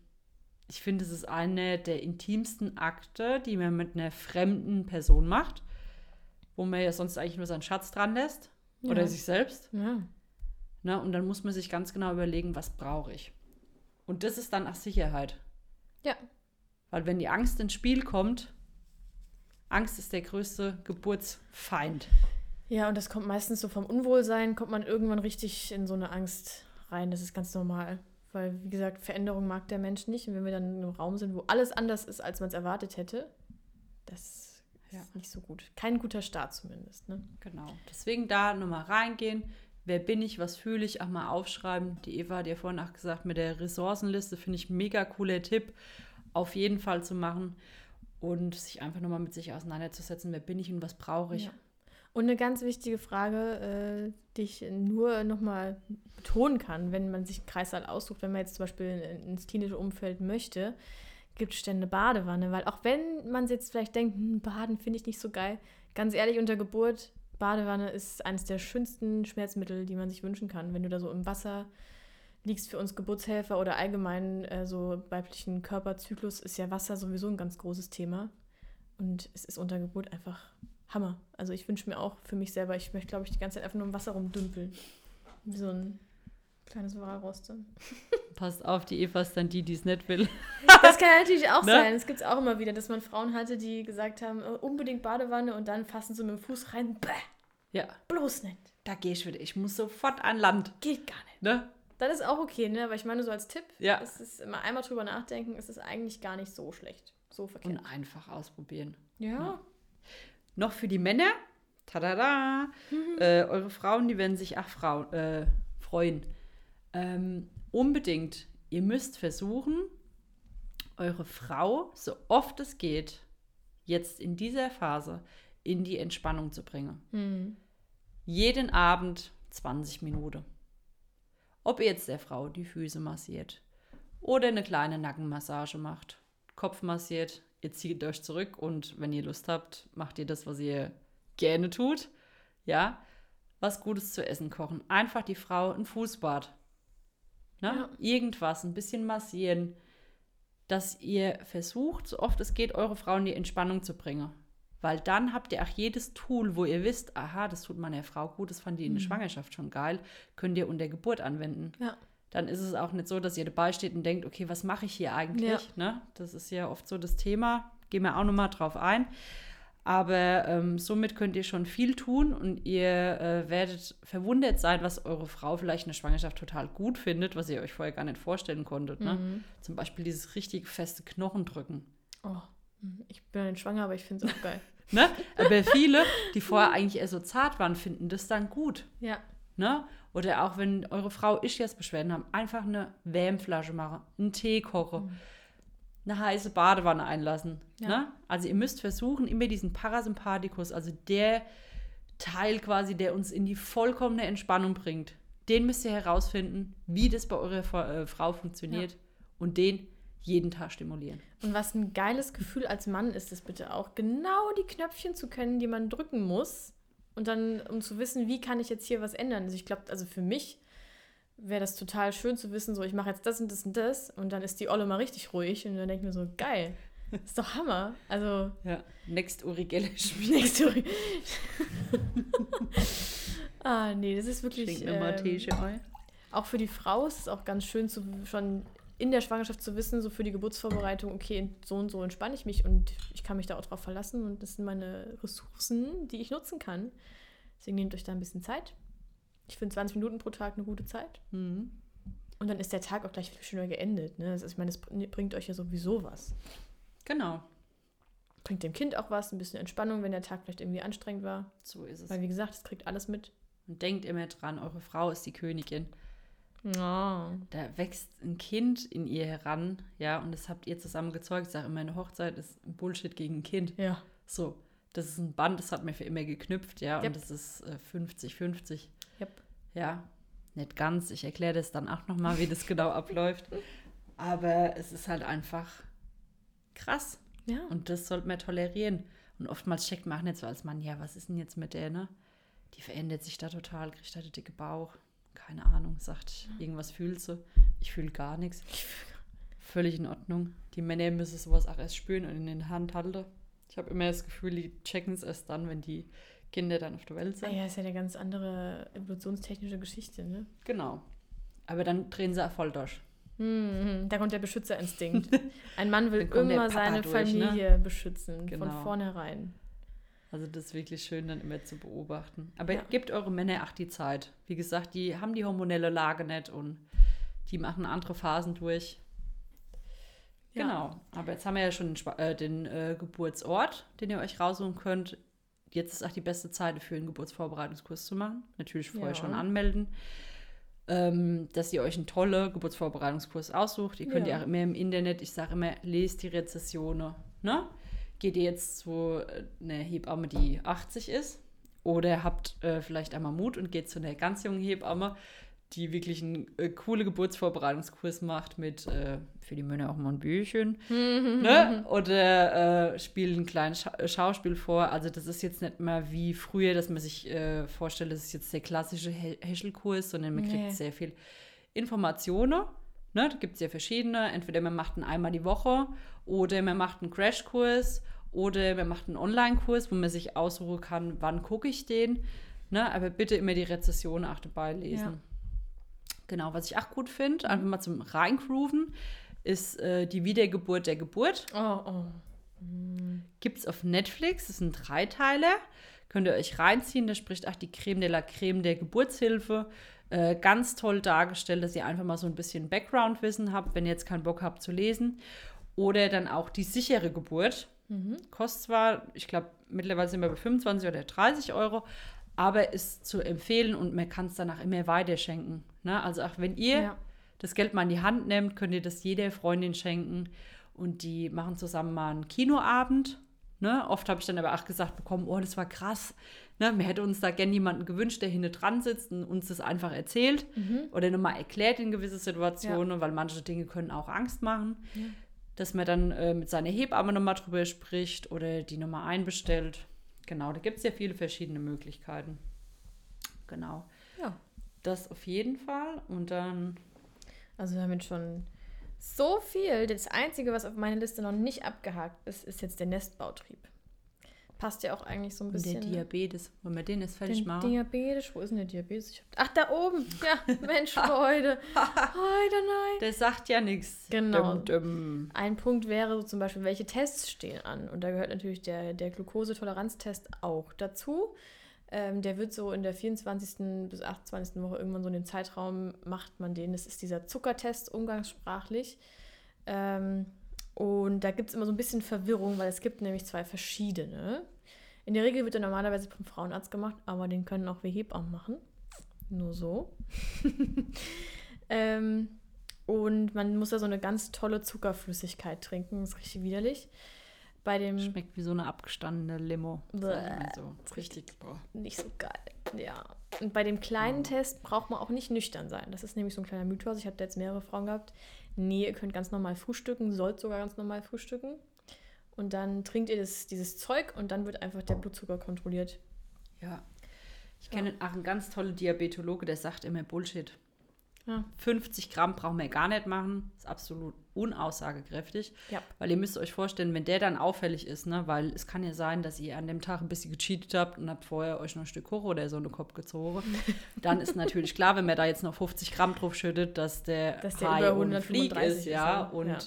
ich finde, es ist eine der intimsten Akte, die man mit einer fremden Person macht, wo man ja sonst eigentlich nur seinen Schatz dran lässt oder Ja. sich selbst. Ja. Ne? Und dann muss man sich ganz genau überlegen, was brauche ich. Und das ist dann auch Sicherheit. Ja. Weil wenn die Angst ins Spiel kommt, Angst ist der größte Geburtsfeind. Ja, und das kommt meistens so vom Unwohlsein, kommt man irgendwann richtig in so eine Angst rein. Das ist ganz normal. Weil, wie gesagt, Veränderung mag der Mensch nicht. Und wenn wir dann in einem Raum sind, wo alles anders ist, als man es erwartet hätte, das Ja. ist nicht so gut. Kein guter Start zumindest. Ne? Genau. Deswegen da nochmal reingehen. Wer bin ich, was fühle ich, auch mal aufschreiben. Die Eva hat ja vorhin auch gesagt, mit der Ressourcenliste finde ich mega cooler Tipp, auf jeden Fall zu machen. und sich einfach nochmal mit sich auseinanderzusetzen, wer bin ich und was brauche ich. Ja. Und eine ganz wichtige Frage, äh, die ich nur nochmal betonen kann, wenn man sich einen Kreissaal aussucht, wenn man jetzt zum Beispiel ins klinische Umfeld möchte, gibt es eine Badewanne. Weil auch wenn man jetzt vielleicht denkt, hm, Baden finde ich nicht so geil, ganz ehrlich, unter Geburt, Badewanne ist eines der schönsten Schmerzmittel, die man sich wünschen kann. Wenn du da so im Wasser liegst für uns Geburtshelfer oder allgemein äh, so weiblichen Körperzyklus, ist ja Wasser sowieso ein ganz großes Thema. Und es ist unter Geburt einfach Hammer. Also ich wünsche mir auch für mich selber, ich möchte, glaube ich, die ganze Zeit einfach nur im Wasser rumdümpeln. Wie so ein kleines Walross dann. Passt auf, die Eva ist dann die, die es nicht will. Das kann natürlich auch ne? sein. Es gibt es auch immer wieder, dass man Frauen hatte, die gesagt haben, äh, unbedingt Badewanne und dann fassen sie mit dem Fuß rein. Bäh, ja. Bloß nicht. Da gehe ich wieder. Ich muss sofort an Land. Geht gar nicht. Ne? Das ist auch okay, ne? Aber ich meine, so als Tipp, ja. es ist immer einmal drüber nachdenken, ist es eigentlich gar nicht so schlecht. So verkehrt. Und einfach ausprobieren. Ja. ja. Noch für die Männer, tada, mhm. äh, eure Frauen, die werden sich, ach, Frauen, äh, freuen. Ähm, unbedingt, ihr müsst versuchen, eure Frau, so oft es geht, jetzt in dieser Phase in die Entspannung zu bringen. Mhm. Jeden Abend 20 Minuten. Ob ihr jetzt der Frau die Füße massiert oder eine kleine Nackenmassage macht, Kopf massiert, ihr zieht euch zurück und wenn ihr Lust habt, macht ihr das, was ihr gerne tut. Ja, was Gutes zu essen kochen. Einfach die Frau ein Fußbad. Ne? Ja. Irgendwas, ein bisschen massieren, dass ihr versucht, so oft es geht, eure Frau in die Entspannung zu bringen. Weil dann habt ihr auch jedes Tool, wo ihr wisst, aha, das tut meiner Frau gut, das fand die in der mhm. Schwangerschaft schon geil, könnt ihr unter Geburt anwenden. Ja dann ist es auch nicht so, dass ihr dabei steht und denkt, okay, was mache ich hier eigentlich? Ja. Ne? Das ist ja oft so das Thema. Gehen wir auch nochmal drauf ein. Aber ähm, somit könnt ihr schon viel tun und ihr äh, werdet verwundert sein, was eure Frau vielleicht in der Schwangerschaft total gut findet, was ihr euch vorher gar nicht vorstellen konntet. Ne? Mhm. Zum Beispiel dieses richtig feste Knochendrücken. Oh, hm, ich bin ja nicht schwanger, aber ich finde es auch geil. ne? Aber viele, die vorher eigentlich eher so zart waren, finden das dann gut. Ja. Ne? Oder auch wenn eure Frau Ischias-Beschwerden haben, einfach eine Wärmflasche machen, einen Tee kochen, mhm. Eine heiße Badewanne einlassen. Ja. Ne? Also ihr müsst versuchen, immer diesen Parasympathikus, also der Teil quasi, der uns in die vollkommene Entspannung bringt, den müsst ihr herausfinden, wie das bei eurer äh, Frau funktioniert ja. und den jeden Tag stimulieren. Und was ein geiles Gefühl als Mann ist es bitte auch, genau die Knöpfchen zu können, die man drücken muss, und dann, um zu wissen, wie kann ich jetzt hier was ändern. Also ich glaube, also für mich wäre das total schön zu wissen, so ich mache jetzt das und das und das und dann ist die Olle mal richtig ruhig und dann denke ich mir so, geil, ist doch Hammer. Also. Ja, next Uri Gellisch. Next Uri. ah, nee, das ist wirklich. Ähm, auch für die Frau ist es auch ganz schön, zu, schon in der Schwangerschaft zu wissen, so für die Geburtsvorbereitung, okay, so und so entspanne ich mich und ich kann mich da auch drauf verlassen und das sind meine Ressourcen, die ich nutzen kann. Deswegen nehmt euch da ein bisschen Zeit. Ich finde 20 Minuten pro Tag eine gute Zeit. Mhm. Und dann ist der Tag auch gleich viel schöner geendet. Ne? Also ich meine, es bringt euch ja sowieso was. Genau. Bringt dem Kind auch was, ein bisschen Entspannung, wenn der Tag vielleicht irgendwie anstrengend war. So ist es. Weil, wie gesagt, es kriegt alles mit. Und denkt immer dran, eure Frau ist die Königin. Oh. Da wächst ein Kind in ihr heran, ja, und das habt ihr zusammen gezeugt. Ich sage immer, eine Hochzeit ist Bullshit gegen ein Kind. Ja. So, das ist ein Band, das hat mir für immer geknüpft, ja, yep. und das ist 50-50. Ja, nicht ganz. Ich erkläre das dann auch nochmal, wie das genau abläuft. Aber es ist halt einfach krass. Ja. Und das sollte man tolerieren. Und oftmals checkt man auch nicht so als Mann, ja, was ist denn jetzt mit der, ne? Die verändert sich da total, kriegt da den dicke Bauch keine Ahnung, sagt, irgendwas fühlt sie. Ich fühle gar nichts. Völlig in Ordnung. Die Männer müssen sowas auch erst spüren und in den Hand halten. Ich habe immer das Gefühl, die checken es erst dann, wenn die Kinder dann auf der Welt sind. Ah ja, ist ja eine ganz andere evolutionstechnische Geschichte, ne? Genau. Aber dann drehen sie auch voll durch. Mhm, da kommt der Beschützerinstinkt. Ein Mann will immer seine durch, ne? Familie ne? beschützen, genau. von vornherein. Also das ist wirklich schön dann immer zu beobachten. Aber ja. gebt eure Männer auch die Zeit. Wie gesagt, die haben die hormonelle Lage nicht und die machen andere Phasen durch. Ja. Genau. Aber jetzt haben wir ja schon den, äh, den äh, Geburtsort, den ihr euch raussuchen könnt. Jetzt ist auch die beste Zeit für einen Geburtsvorbereitungskurs zu machen. Natürlich vorher ja. schon anmelden. Ähm, dass ihr euch einen tollen Geburtsvorbereitungskurs aussucht. Ihr könnt ja auch immer im Internet, ich sage immer, lest die Rezessionen. Ne? geht ihr jetzt zu einer Hebamme, die 80 ist, oder habt äh, vielleicht einmal Mut und geht zu einer ganz jungen Hebamme, die wirklich einen äh, coole Geburtsvorbereitungskurs macht mit äh, für die Männer auch mal ein Büchchen ne? oder äh, spielt ein kleines Scha äh, Schauspiel vor. Also das ist jetzt nicht mehr wie früher, dass man sich äh, vorstellt, das ist jetzt der klassische He Heschelkurs, sondern man kriegt Nee. sehr viel Informationen. Ne? Da gibt es ja verschiedene. Entweder man macht ihn einmal die Woche oder man macht einen Crashkurs oder man macht einen Online-Kurs, wo man sich aussuchen kann, wann gucke ich den. Ne? Aber bitte immer die Rezession auch dabei lesen. Ja. Genau, was ich auch gut finde, einfach mal zum Reingrooven, ist äh, die Wiedergeburt der Geburt. Oh, oh. Gibt es auf Netflix, das sind drei Teile. Könnt ihr euch reinziehen, da spricht auch die Creme de la Creme der Geburtshilfe. Äh, ganz toll dargestellt, dass ihr einfach mal so ein bisschen Background-Wissen habt, wenn ihr jetzt keinen Bock habt zu lesen. Oder dann auch die sichere Geburt. Kostet zwar, ich glaube, mittlerweile sind wir bei 25 oder 30 Euro, aber ist zu empfehlen und man kann es danach immer weiterschenken. Ne? Also auch wenn ihr Ja. das Geld mal in die Hand nehmt, könnt ihr das jeder Freundin schenken und die machen zusammen mal einen Kinoabend. Ne? Oft habe ich dann aber auch gesagt bekommen, oh, das war krass. Ne? Man hätte uns da gerne jemanden gewünscht, der hinten dran sitzt und uns das einfach erzählt oder nochmal erklärt in gewisse Situationen, weil manche Dinge können auch Angst machen. Dass man dann äh, mit seiner Hebamme nochmal drüber spricht oder die nochmal einbestellt. Genau, da gibt es ja viele verschiedene Möglichkeiten. Genau. Ja. Das auf jeden Fall. Und dann Also wir haben jetzt schon so viel. Das Einzige, was auf meiner Liste noch nicht abgehakt ist, ist jetzt der Nestbautrieb. Passt ja auch eigentlich so ein Und der bisschen. ne? Diabetes, wollen wir den jetzt fertig Den machen? Diabetes, wo ist denn der Diabetes? Hab, ach, da oben. Ja, Mensch, Freude. Heute nein. Der sagt ja nichts. Genau. Dum, dum. Ein Punkt wäre so zum Beispiel, welche Tests stehen an? Und da gehört natürlich der, der Glukosetoleranztest auch dazu. Ähm, der wird so in der 24. bis 28. Woche irgendwann so in dem Zeitraum macht man den. Das ist dieser Zuckertest umgangssprachlich. Ähm, und da gibt es immer so ein bisschen Verwirrung, weil es gibt nämlich zwei verschiedene. In der Regel wird er normalerweise vom Frauenarzt gemacht, aber den können auch wir Hebammen machen. Nur so. ähm, und man muss da so eine ganz tolle Zuckerflüssigkeit trinken. Das ist richtig widerlich. Bei dem Schmeckt wie so eine abgestandene Limo. Wir So. Richtig. Boah. nicht so geil. Ja. Und bei dem kleinen Test braucht man auch nicht nüchtern sein. Das ist nämlich so ein kleiner Mythos. Ich habe da jetzt mehrere Frauen gehabt. Nee, ihr könnt ganz normal frühstücken, sollt sogar ganz normal frühstücken. Und dann trinkt ihr das, dieses Zeug und dann wird einfach der Blutzucker kontrolliert. Ja. Ich kenne auch einen ganz tollen Diabetologe, der sagt immer Bullshit. Ja. 50 Gramm brauchen wir gar nicht machen. Ist absolut unaussagekräftig. Ja. Weil ihr müsst euch vorstellen, wenn der dann auffällig ist, ne, weil es kann ja sein, dass ihr an dem Tag ein bisschen gecheatet habt und habt vorher euch noch ein Stück Kuchen oder so in den Kopf gezogen, dann ist natürlich klar, wenn man da jetzt noch 50 Gramm drauf schüttet, dass der, Dass der über und 135 flieg ist, ist, ja, ja. und Ja.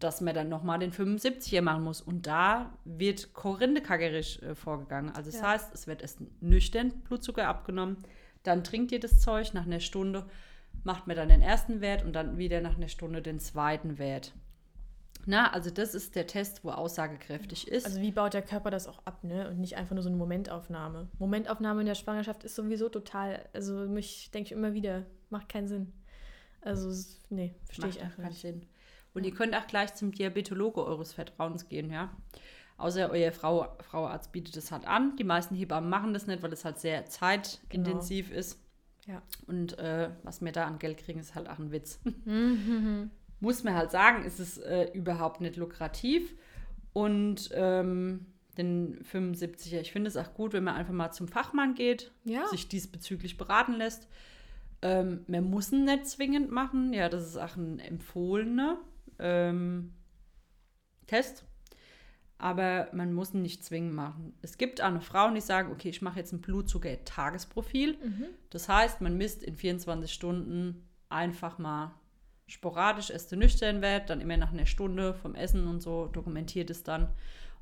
dass man dann nochmal den 75er machen muss. Und da wird korindekackerisch äh, vorgegangen. Also das heißt, es wird erst nüchtern Blutzucker abgenommen, dann trinkt ihr das Zeug nach einer Stunde, macht mir dann den ersten Wert und dann wieder nach einer Stunde den zweiten Wert. Na, also das ist der Test, wo aussagekräftig ist. Also wie baut der Körper das auch ab, ne? Und nicht einfach nur so eine Momentaufnahme. Momentaufnahme in der Schwangerschaft ist sowieso total, also mich denke ich immer wieder, macht keinen Sinn. Also, nee, verstehe ich einfach keinen nicht. Sinn. Und ihr könnt auch gleich zum Diabetologe eures Vertrauens gehen, ja. Außer euer Frau, Frauarzt bietet es halt an. Die meisten Hebammen machen das nicht, weil es halt sehr zeitintensiv ist. Ja. Und äh, was wir da an Geld kriegen, ist halt auch ein Witz. Mhm. Muss man halt sagen, ist es äh, überhaupt nicht lukrativ. Und ähm, den 75er, ich finde es auch gut, wenn man einfach mal zum Fachmann geht, Ja. sich diesbezüglich beraten lässt. Ähm, man muss ihn nicht zwingend machen. Ja, das ist auch ein empfohlener ähm, Test. Aber man muss ihn nicht zwingend machen. Es gibt auch noch Frauen, die sagen, okay, ich mache jetzt ein Blutzucker-Tagesprofil. Mhm. Das heißt, man misst in 24 Stunden einfach mal sporadisch erst den nüchternen Wert, dann immer nach einer Stunde vom Essen und so dokumentiert es dann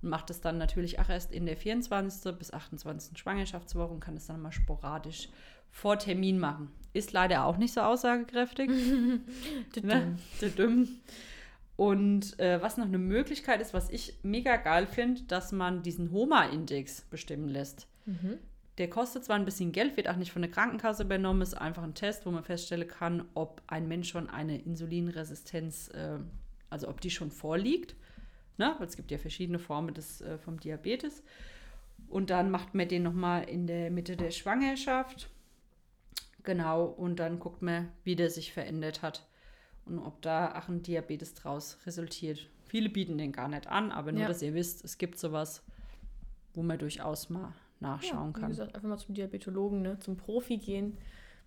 und macht es dann natürlich auch erst in der 24. bis 28. Schwangerschaftswoche und kann es dann mal sporadisch vor Termin machen. Ist leider auch nicht so aussagekräftig. ne? Und äh, was noch eine Möglichkeit ist, was ich mega geil finde, dass man diesen HOMA-Index bestimmen lässt. Mhm. Der kostet zwar ein bisschen Geld, wird auch nicht von der Krankenkasse übernommen, ist einfach ein Test, wo man feststellen kann, ob ein Mensch schon eine Insulinresistenz, äh, also ob die schon vorliegt. Ne? Weil es gibt ja verschiedene Formen des, äh, vom Diabetes. Und dann macht man den nochmal in der Mitte der Schwangerschaft. Genau, und dann guckt man, wie der sich verändert hat und ob da auch ein Diabetes draus resultiert. Viele bieten den gar nicht an, aber nur, Ja. dass ihr wisst, es gibt sowas, wo man durchaus mal nachschauen ja, Wie kann. gesagt, einfach mal zum Diabetologen, ne? zum Profi gehen.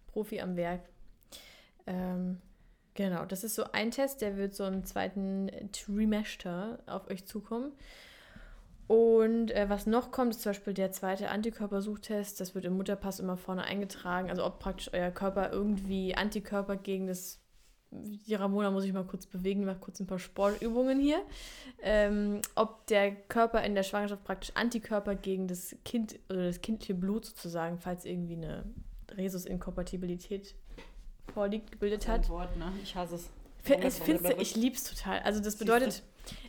Profi am Werk. Ähm, genau, das ist so ein Test, der wird so im zweiten Trimester auf euch zukommen. Und äh, was noch kommt, ist zum Beispiel der zweite Antikörpersuchtest. Das wird im Mutterpass immer vorne eingetragen. Also ob praktisch euer Körper irgendwie Antikörper gegen das. Die Ramona muss ich mal kurz bewegen, mache kurz ein paar Sportübungen hier. Ähm, ob der Körper in der Schwangerschaft praktisch Antikörper gegen das Kind oder das kindliche Blut sozusagen, falls irgendwie eine Rhesusinkompatibilität vorliegt, gebildet hat. Wort, ne? Ich hasse es. Ich, find's, ich liebe es total. Also das bedeutet,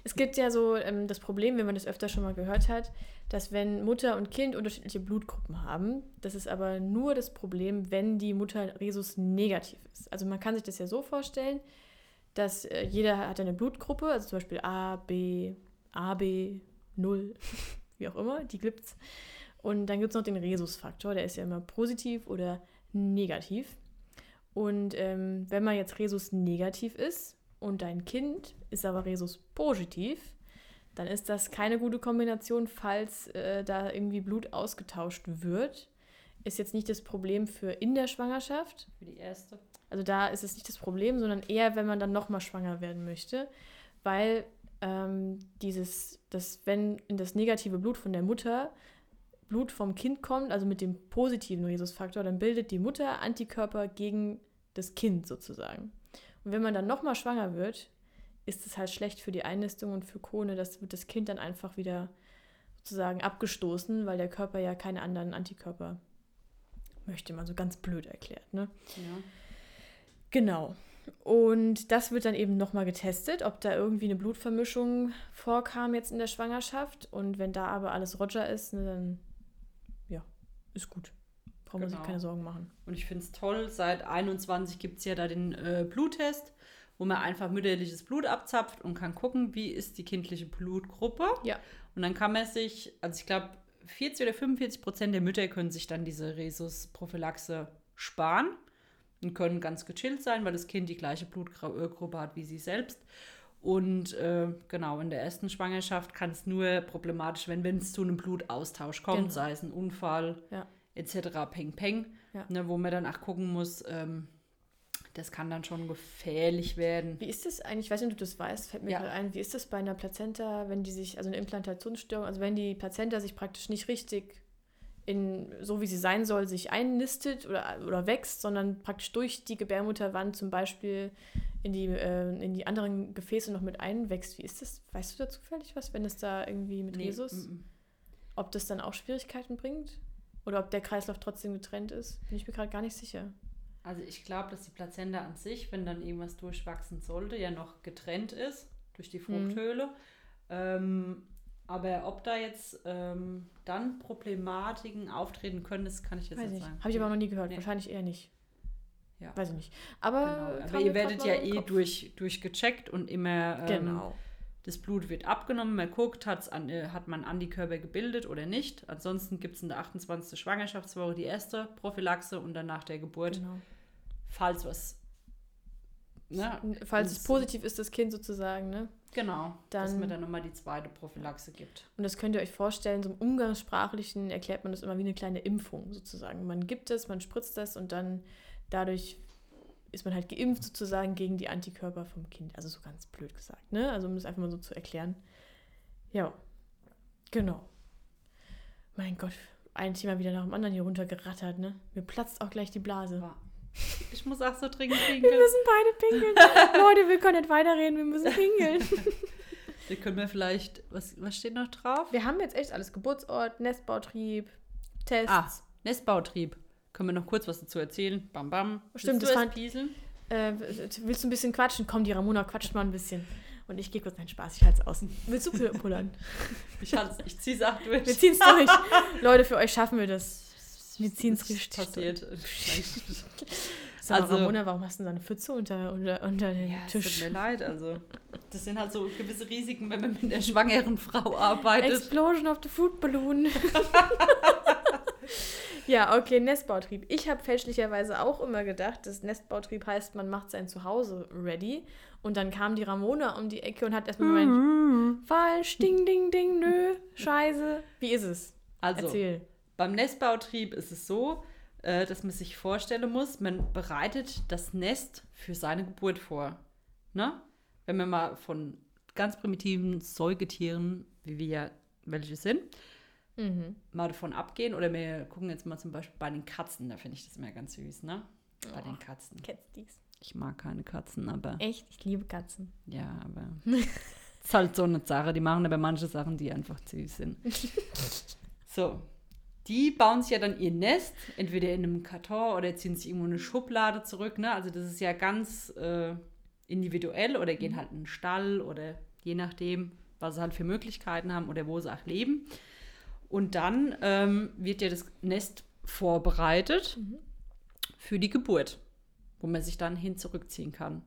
es gibt ja so ähm, das Problem, wenn man das öfter schon mal gehört hat, dass wenn Mutter und Kind unterschiedliche Blutgruppen haben, das ist aber nur das Problem, wenn die Mutter Rhesus negativ ist. Also man kann sich das ja so vorstellen, dass äh, jeder hat eine Blutgruppe, also zum Beispiel A, B, AB, 0, wie auch immer, die gibt's. Und dann gibt es noch den Rhesus-Faktor, der ist ja immer positiv oder negativ. Und ähm, wenn man jetzt Rhesus negativ ist und dein Kind ist aber Rhesus positiv, dann ist das keine gute Kombination, falls äh, da irgendwie Blut ausgetauscht wird. Ist jetzt nicht das Problem für in der Schwangerschaft. Für die erste. Also da ist es nicht das Problem, sondern eher, wenn man dann nochmal schwanger werden möchte. Weil ähm, dieses, das, wenn in das negative Blut von der Mutter Blut vom Kind kommt, also mit dem positiven Rhesusfaktor, dann bildet die Mutter Antikörper gegen das Kind sozusagen. Und wenn man dann nochmal schwanger wird, ist es halt schlecht für die Einnistung und für Kone. Das wird das Kind dann einfach wieder sozusagen abgestoßen, weil der Körper ja keine anderen Antikörper möchte, man so ganz blöd erklärt. Ne? Ja. Genau. Und das wird dann eben nochmal getestet, ob da irgendwie eine Blutvermischung vorkam jetzt in der Schwangerschaft. Und wenn da aber alles Roger ist, ne, dann ja, ist gut. Braucht man sich Genau. keine Sorgen machen. Und ich finde es toll, seit 21 gibt es ja da den äh, Bluttest, wo man einfach mütterliches Blut abzapft und kann gucken, wie ist die kindliche Blutgruppe. Ja. Und dann kann man sich, also ich glaube, 40 oder 45 Prozent der Mütter können sich dann diese Rhesus-Prophylaxe sparen und können ganz gechillt sein, weil das Kind die gleiche Blutgruppe hat wie sie selbst. Und äh, genau, in der ersten Schwangerschaft kann es nur problematisch werden, wenn es zu einem Blutaustausch kommt, Genau. sei es ein Unfall Ja. Etc. Peng Peng, Ja. ne, wo man dann auch gucken muss, ähm, das kann dann schon gefährlich werden. Wie ist das eigentlich? Ich weiß nicht, ob du das weißt, fällt mir Ja. gerade ein. Wie ist das bei einer Plazenta, wenn die sich, also eine Implantationsstörung, also wenn die Plazenta sich praktisch nicht richtig in, so wie sie sein soll, sich einnistet oder, oder wächst, sondern praktisch durch die Gebärmutterwand zum Beispiel in die, äh, in die anderen Gefäße noch mit einwächst. Wie ist das? Weißt du da zufällig was, wenn es da irgendwie mit Nee, Rhesus, mm, mm. ob das dann auch Schwierigkeiten bringt? Oder ob der Kreislauf trotzdem getrennt ist? Bin ich mir gerade gar nicht sicher. Also ich glaube, dass die Plazenta an sich, wenn dann irgendwas durchwachsen sollte, ja noch getrennt ist durch die Mhm. Fruchthöhle. Ähm, aber ob da jetzt ähm, dann Problematiken auftreten können, das kann ich jetzt Weiß nicht ich. sagen. Habe ich aber noch nie gehört. Nee. Wahrscheinlich eher nicht. Ja. Weiß ich nicht. Aber, Genau. kam Aber ihr werdet ja eh durch, durchgecheckt und immer ähm, Genau. Das Blut wird abgenommen, man guckt, hat's an, äh, hat man Antikörper gebildet oder nicht. Ansonsten gibt es in der 28. Schwangerschaftswoche die erste Prophylaxe und dann nach der Geburt, genau. falls was. Ne, Falls es positiv ist, das Kind sozusagen, ne? Genau, dass Dann- man dann nochmal die zweite Prophylaxe gibt. Und das könnt ihr euch vorstellen, so im Umgangssprachlichen erklärt man das immer wie eine kleine Impfung sozusagen. Man gibt es, man spritzt das und dann dadurch ist man halt geimpft sozusagen gegen die Antikörper vom Kind. Also so ganz blöd gesagt, ne? Also um das einfach mal so zu erklären. Ja, genau. Mein Gott, ein Thema wieder nach dem anderen hier runtergerattert, ne? Mir platzt auch gleich die Blase. Ich muss auch so dringend Wir pinkeln. müssen beide pinkeln. Leute, wir können nicht weiterreden, wir müssen pinkeln. Da können wir vielleicht, was, was steht noch drauf? Wir haben jetzt echt alles. Geburtsort, Nestbautrieb, Tests. Ah, Nestbautrieb. Können wir noch kurz was dazu erzählen? Bam, bam. Stimmt, das fand-? Äh, willst du ein bisschen quatschen? Komm, die Ramona quatscht mal ein bisschen. Und ich gehe kurz meinen Spaß, ich halte es aus. Willst du pu- pullern? Ich, halt's- ich zieh's auch durch. Wir ziehen es durch. Leute, für euch schaffen wir das. Wir ziehen's Es richtig passiert. Sag mal, Also- Ramona, warum hast du denn da eine Pfütze unter, unter, unter den Ja, es tut Tisch? mir leid, also das sind halt so gewisse Risiken, wenn man mit einer schwangeren Frau arbeitet. Explosion of the Food Balloon. ja, okay, Nestbautrieb. Ich habe fälschlicherweise auch immer gedacht, dass Nestbautrieb heißt, man macht sein Zuhause ready. Und dann kam die Ramona um die Ecke und hat erstmal gemeint, falsch, ding, ding, ding, nö, scheiße. Wie ist es? Also, Erzähl. beim Nestbautrieb ist es so, äh, dass man sich vorstellen muss, man bereitet das Nest für seine Geburt vor. Ne? Wenn wir mal von ganz primitiven Säugetieren, wie wir ja welche sind, Mhm. mal davon abgehen. Oder wir gucken jetzt mal zum Beispiel bei den Katzen, da finde ich das immer ganz süß, ne? Bei den Katzen. Kätzdies. Ich mag keine Katzen, aber Echt? Ich liebe Katzen. ja, aber ist halt so eine Sache. Die machen aber manche Sachen, die einfach süß sind. So, die bauen sich ja dann ihr Nest, entweder in einem Karton oder ziehen sich irgendwo in eine Schublade zurück. Ne? Also das ist ja ganz äh, individuell oder gehen halt in einen Stall oder je nachdem, was sie halt für Möglichkeiten haben oder wo sie auch leben. Und dann ähm, wird ja das Nest vorbereitet für die Geburt, wo man sich dann hin zurückziehen kann.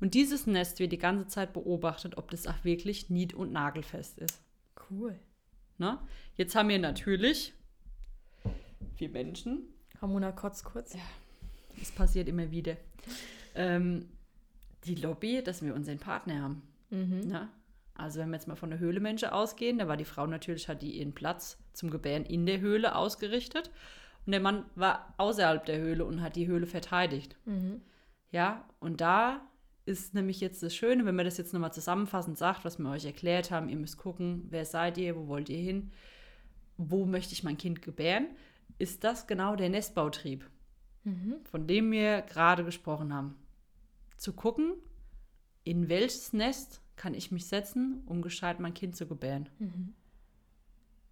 Und dieses Nest wird die ganze Zeit beobachtet, ob das auch wirklich nied- und nagelfest ist. Cool. Ne? Jetzt haben wir natürlich wir Menschen, Ramona kotzt kurz. das passiert immer wieder, ähm, die Lobby, dass wir unseren Partner haben. Mhm. Ne? Also wenn wir jetzt mal von der Höhlemenschen ausgehen, da war die Frau natürlich, hat die ihren Platz zum Gebären in der Höhle ausgerichtet. Und der Mann war außerhalb der Höhle und hat die Höhle verteidigt. Mhm. Ja, und da ist nämlich jetzt das Schöne, wenn man das jetzt nochmal zusammenfassend sagt, was wir euch erklärt haben, ihr müsst gucken, wer seid ihr, wo wollt ihr hin, wo möchte ich mein Kind gebären, ist das genau der Nestbautrieb, Mhm. von dem wir gerade gesprochen haben. Zu gucken, in welches Nest kann ich mich setzen, um gescheit mein Kind zu gebären. Mhm.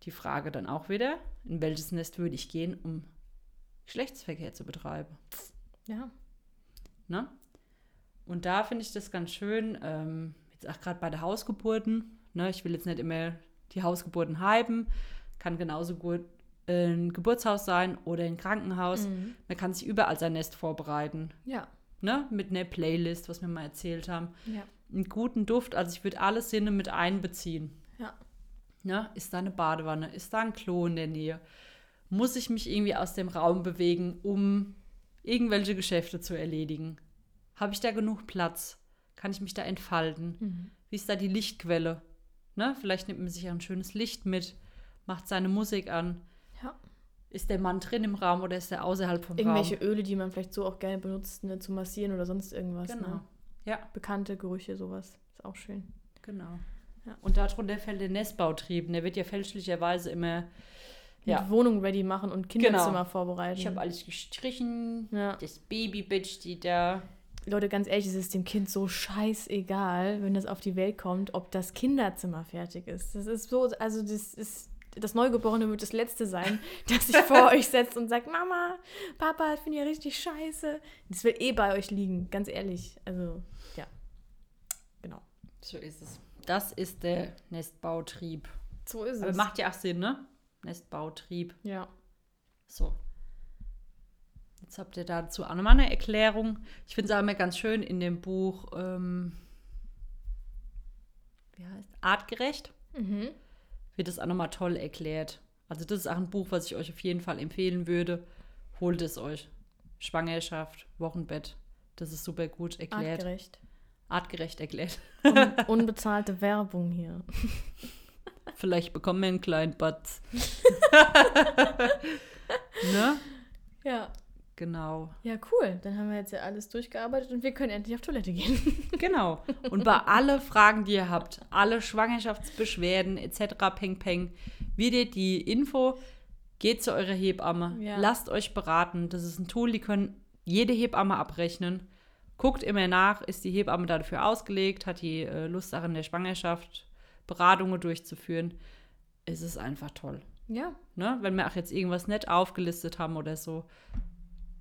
Die Frage dann auch wieder, in welches Nest würde ich gehen, um Geschlechtsverkehr zu betreiben. Ja. Ne? Und da finde ich das ganz schön, ähm, jetzt auch gerade bei der Hausgeburten, ne, ich will jetzt nicht immer die Hausgeburten hypen, kann genauso gut ein Geburtshaus sein oder ein Krankenhaus. Mhm. Man kann sich überall sein Nest vorbereiten, Ja. ne, mit einer Playlist, was wir mal erzählt haben. Ja. Einen guten Duft, also ich würde alle Sinne mit einbeziehen. Ja. Ne? Ist da eine Badewanne? Ist da ein Klo in der Nähe? Muss ich mich irgendwie aus dem Raum bewegen, um irgendwelche Geschäfte zu erledigen? Habe ich da genug Platz? Kann ich mich da entfalten? Mhm. Wie ist da die Lichtquelle? Ne? Vielleicht nimmt man sich ein schönes Licht mit, macht seine Musik an. Ja. Ist der Mann drin im Raum oder ist er außerhalb vom Irgendwelche Raum? Öle, die man vielleicht so auch gerne benutzt, ne, zu massieren oder sonst irgendwas. Genau. Ne? Ja, Bekannte Gerüche, sowas. Ist auch schön. genau. Ja. Und darunter fällt der Nestbautrieb. Der wird ja fälschlicherweise immer. Ja. Mit Wohnung ready machen und Kinderzimmer vorbereiten. Ich habe alles gestrichen. ja. Das Babybett steht da. Leute, ganz ehrlich, es ist dem Kind so scheißegal, wenn das auf die Welt kommt, ob das Kinderzimmer fertig ist. Das ist so, also das ist, das Neugeborene wird das Letzte sein, das sich vor euch setzt und sagt, Mama, Papa, ich finde ja richtig scheiße. Das wird eh bei euch liegen, ganz ehrlich. Also. Genau. So ist es. Das ist der Nestbautrieb. So ist Aber es. macht ja auch Sinn, ne? Nestbautrieb. ja. So. Jetzt habt ihr dazu auch nochmal eine Erklärung. Ich finde es auch immer ganz schön in dem Buch, ähm, wie heißt Artgerecht, Mhm. wird das auch nochmal toll erklärt. Also das ist auch ein Buch, was ich euch auf jeden Fall empfehlen würde. Holt es euch. Schwangerschaft, Wochenbett. Das ist super gut erklärt. Artgerecht. Artgerecht erklärt. Un unbezahlte Werbung hier. Vielleicht bekommen wir einen kleinen Batz. ne? Ja. Genau. Ja, cool. Dann haben wir jetzt ja alles durchgearbeitet und wir können endlich auf Toilette gehen. Genau. Und bei alle Fragen, die ihr habt, alle Schwangerschaftsbeschwerden etc., peng peng, wieder die Info, geht zu eurer Hebamme, Ja. lasst euch beraten. Das ist ein Tool, die können jede Hebamme abrechnen. Guckt immer nach, ist die Hebamme dafür ausgelegt, hat die äh, Lust darin, der Schwangerschaft Beratungen durchzuführen. Es ist einfach toll. Ja. Ne? Wenn wir auch jetzt irgendwas nicht aufgelistet haben oder so,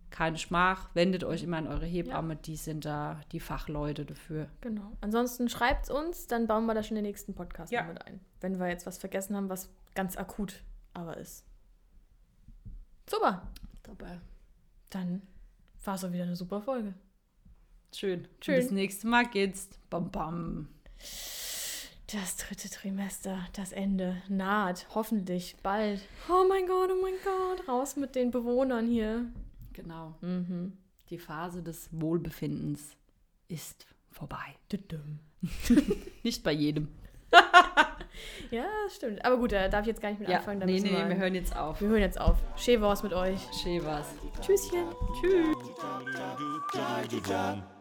keine Schmach, wendet euch immer an eure Hebamme, die sind da die Fachleute dafür. Genau. Ansonsten schreibt uns, dann bauen wir das schon in den nächsten Podcast Ja. mit ein. Wenn wir jetzt was vergessen haben, was ganz akut aber ist. Super. Dabei. Dann war es auch wieder eine super Folge. Schön. Schön. Und das nächste Mal geht's. Bam, bam. Das dritte Trimester, das Ende naht. Hoffentlich bald. Oh mein Gott, oh mein Gott. Raus mit den Bewohnern hier. Genau. Mhm. Die Phase des Wohlbefindens ist vorbei. Nicht bei jedem. Ja, das stimmt. Aber gut, da darf ich jetzt gar nicht mit Ja, anfangen. Da nee, nee, wir, wir hören jetzt auf. wir hören jetzt auf. Schee war's mit euch. Schön war's. Tschüsschen. Tschüss. Tschüss.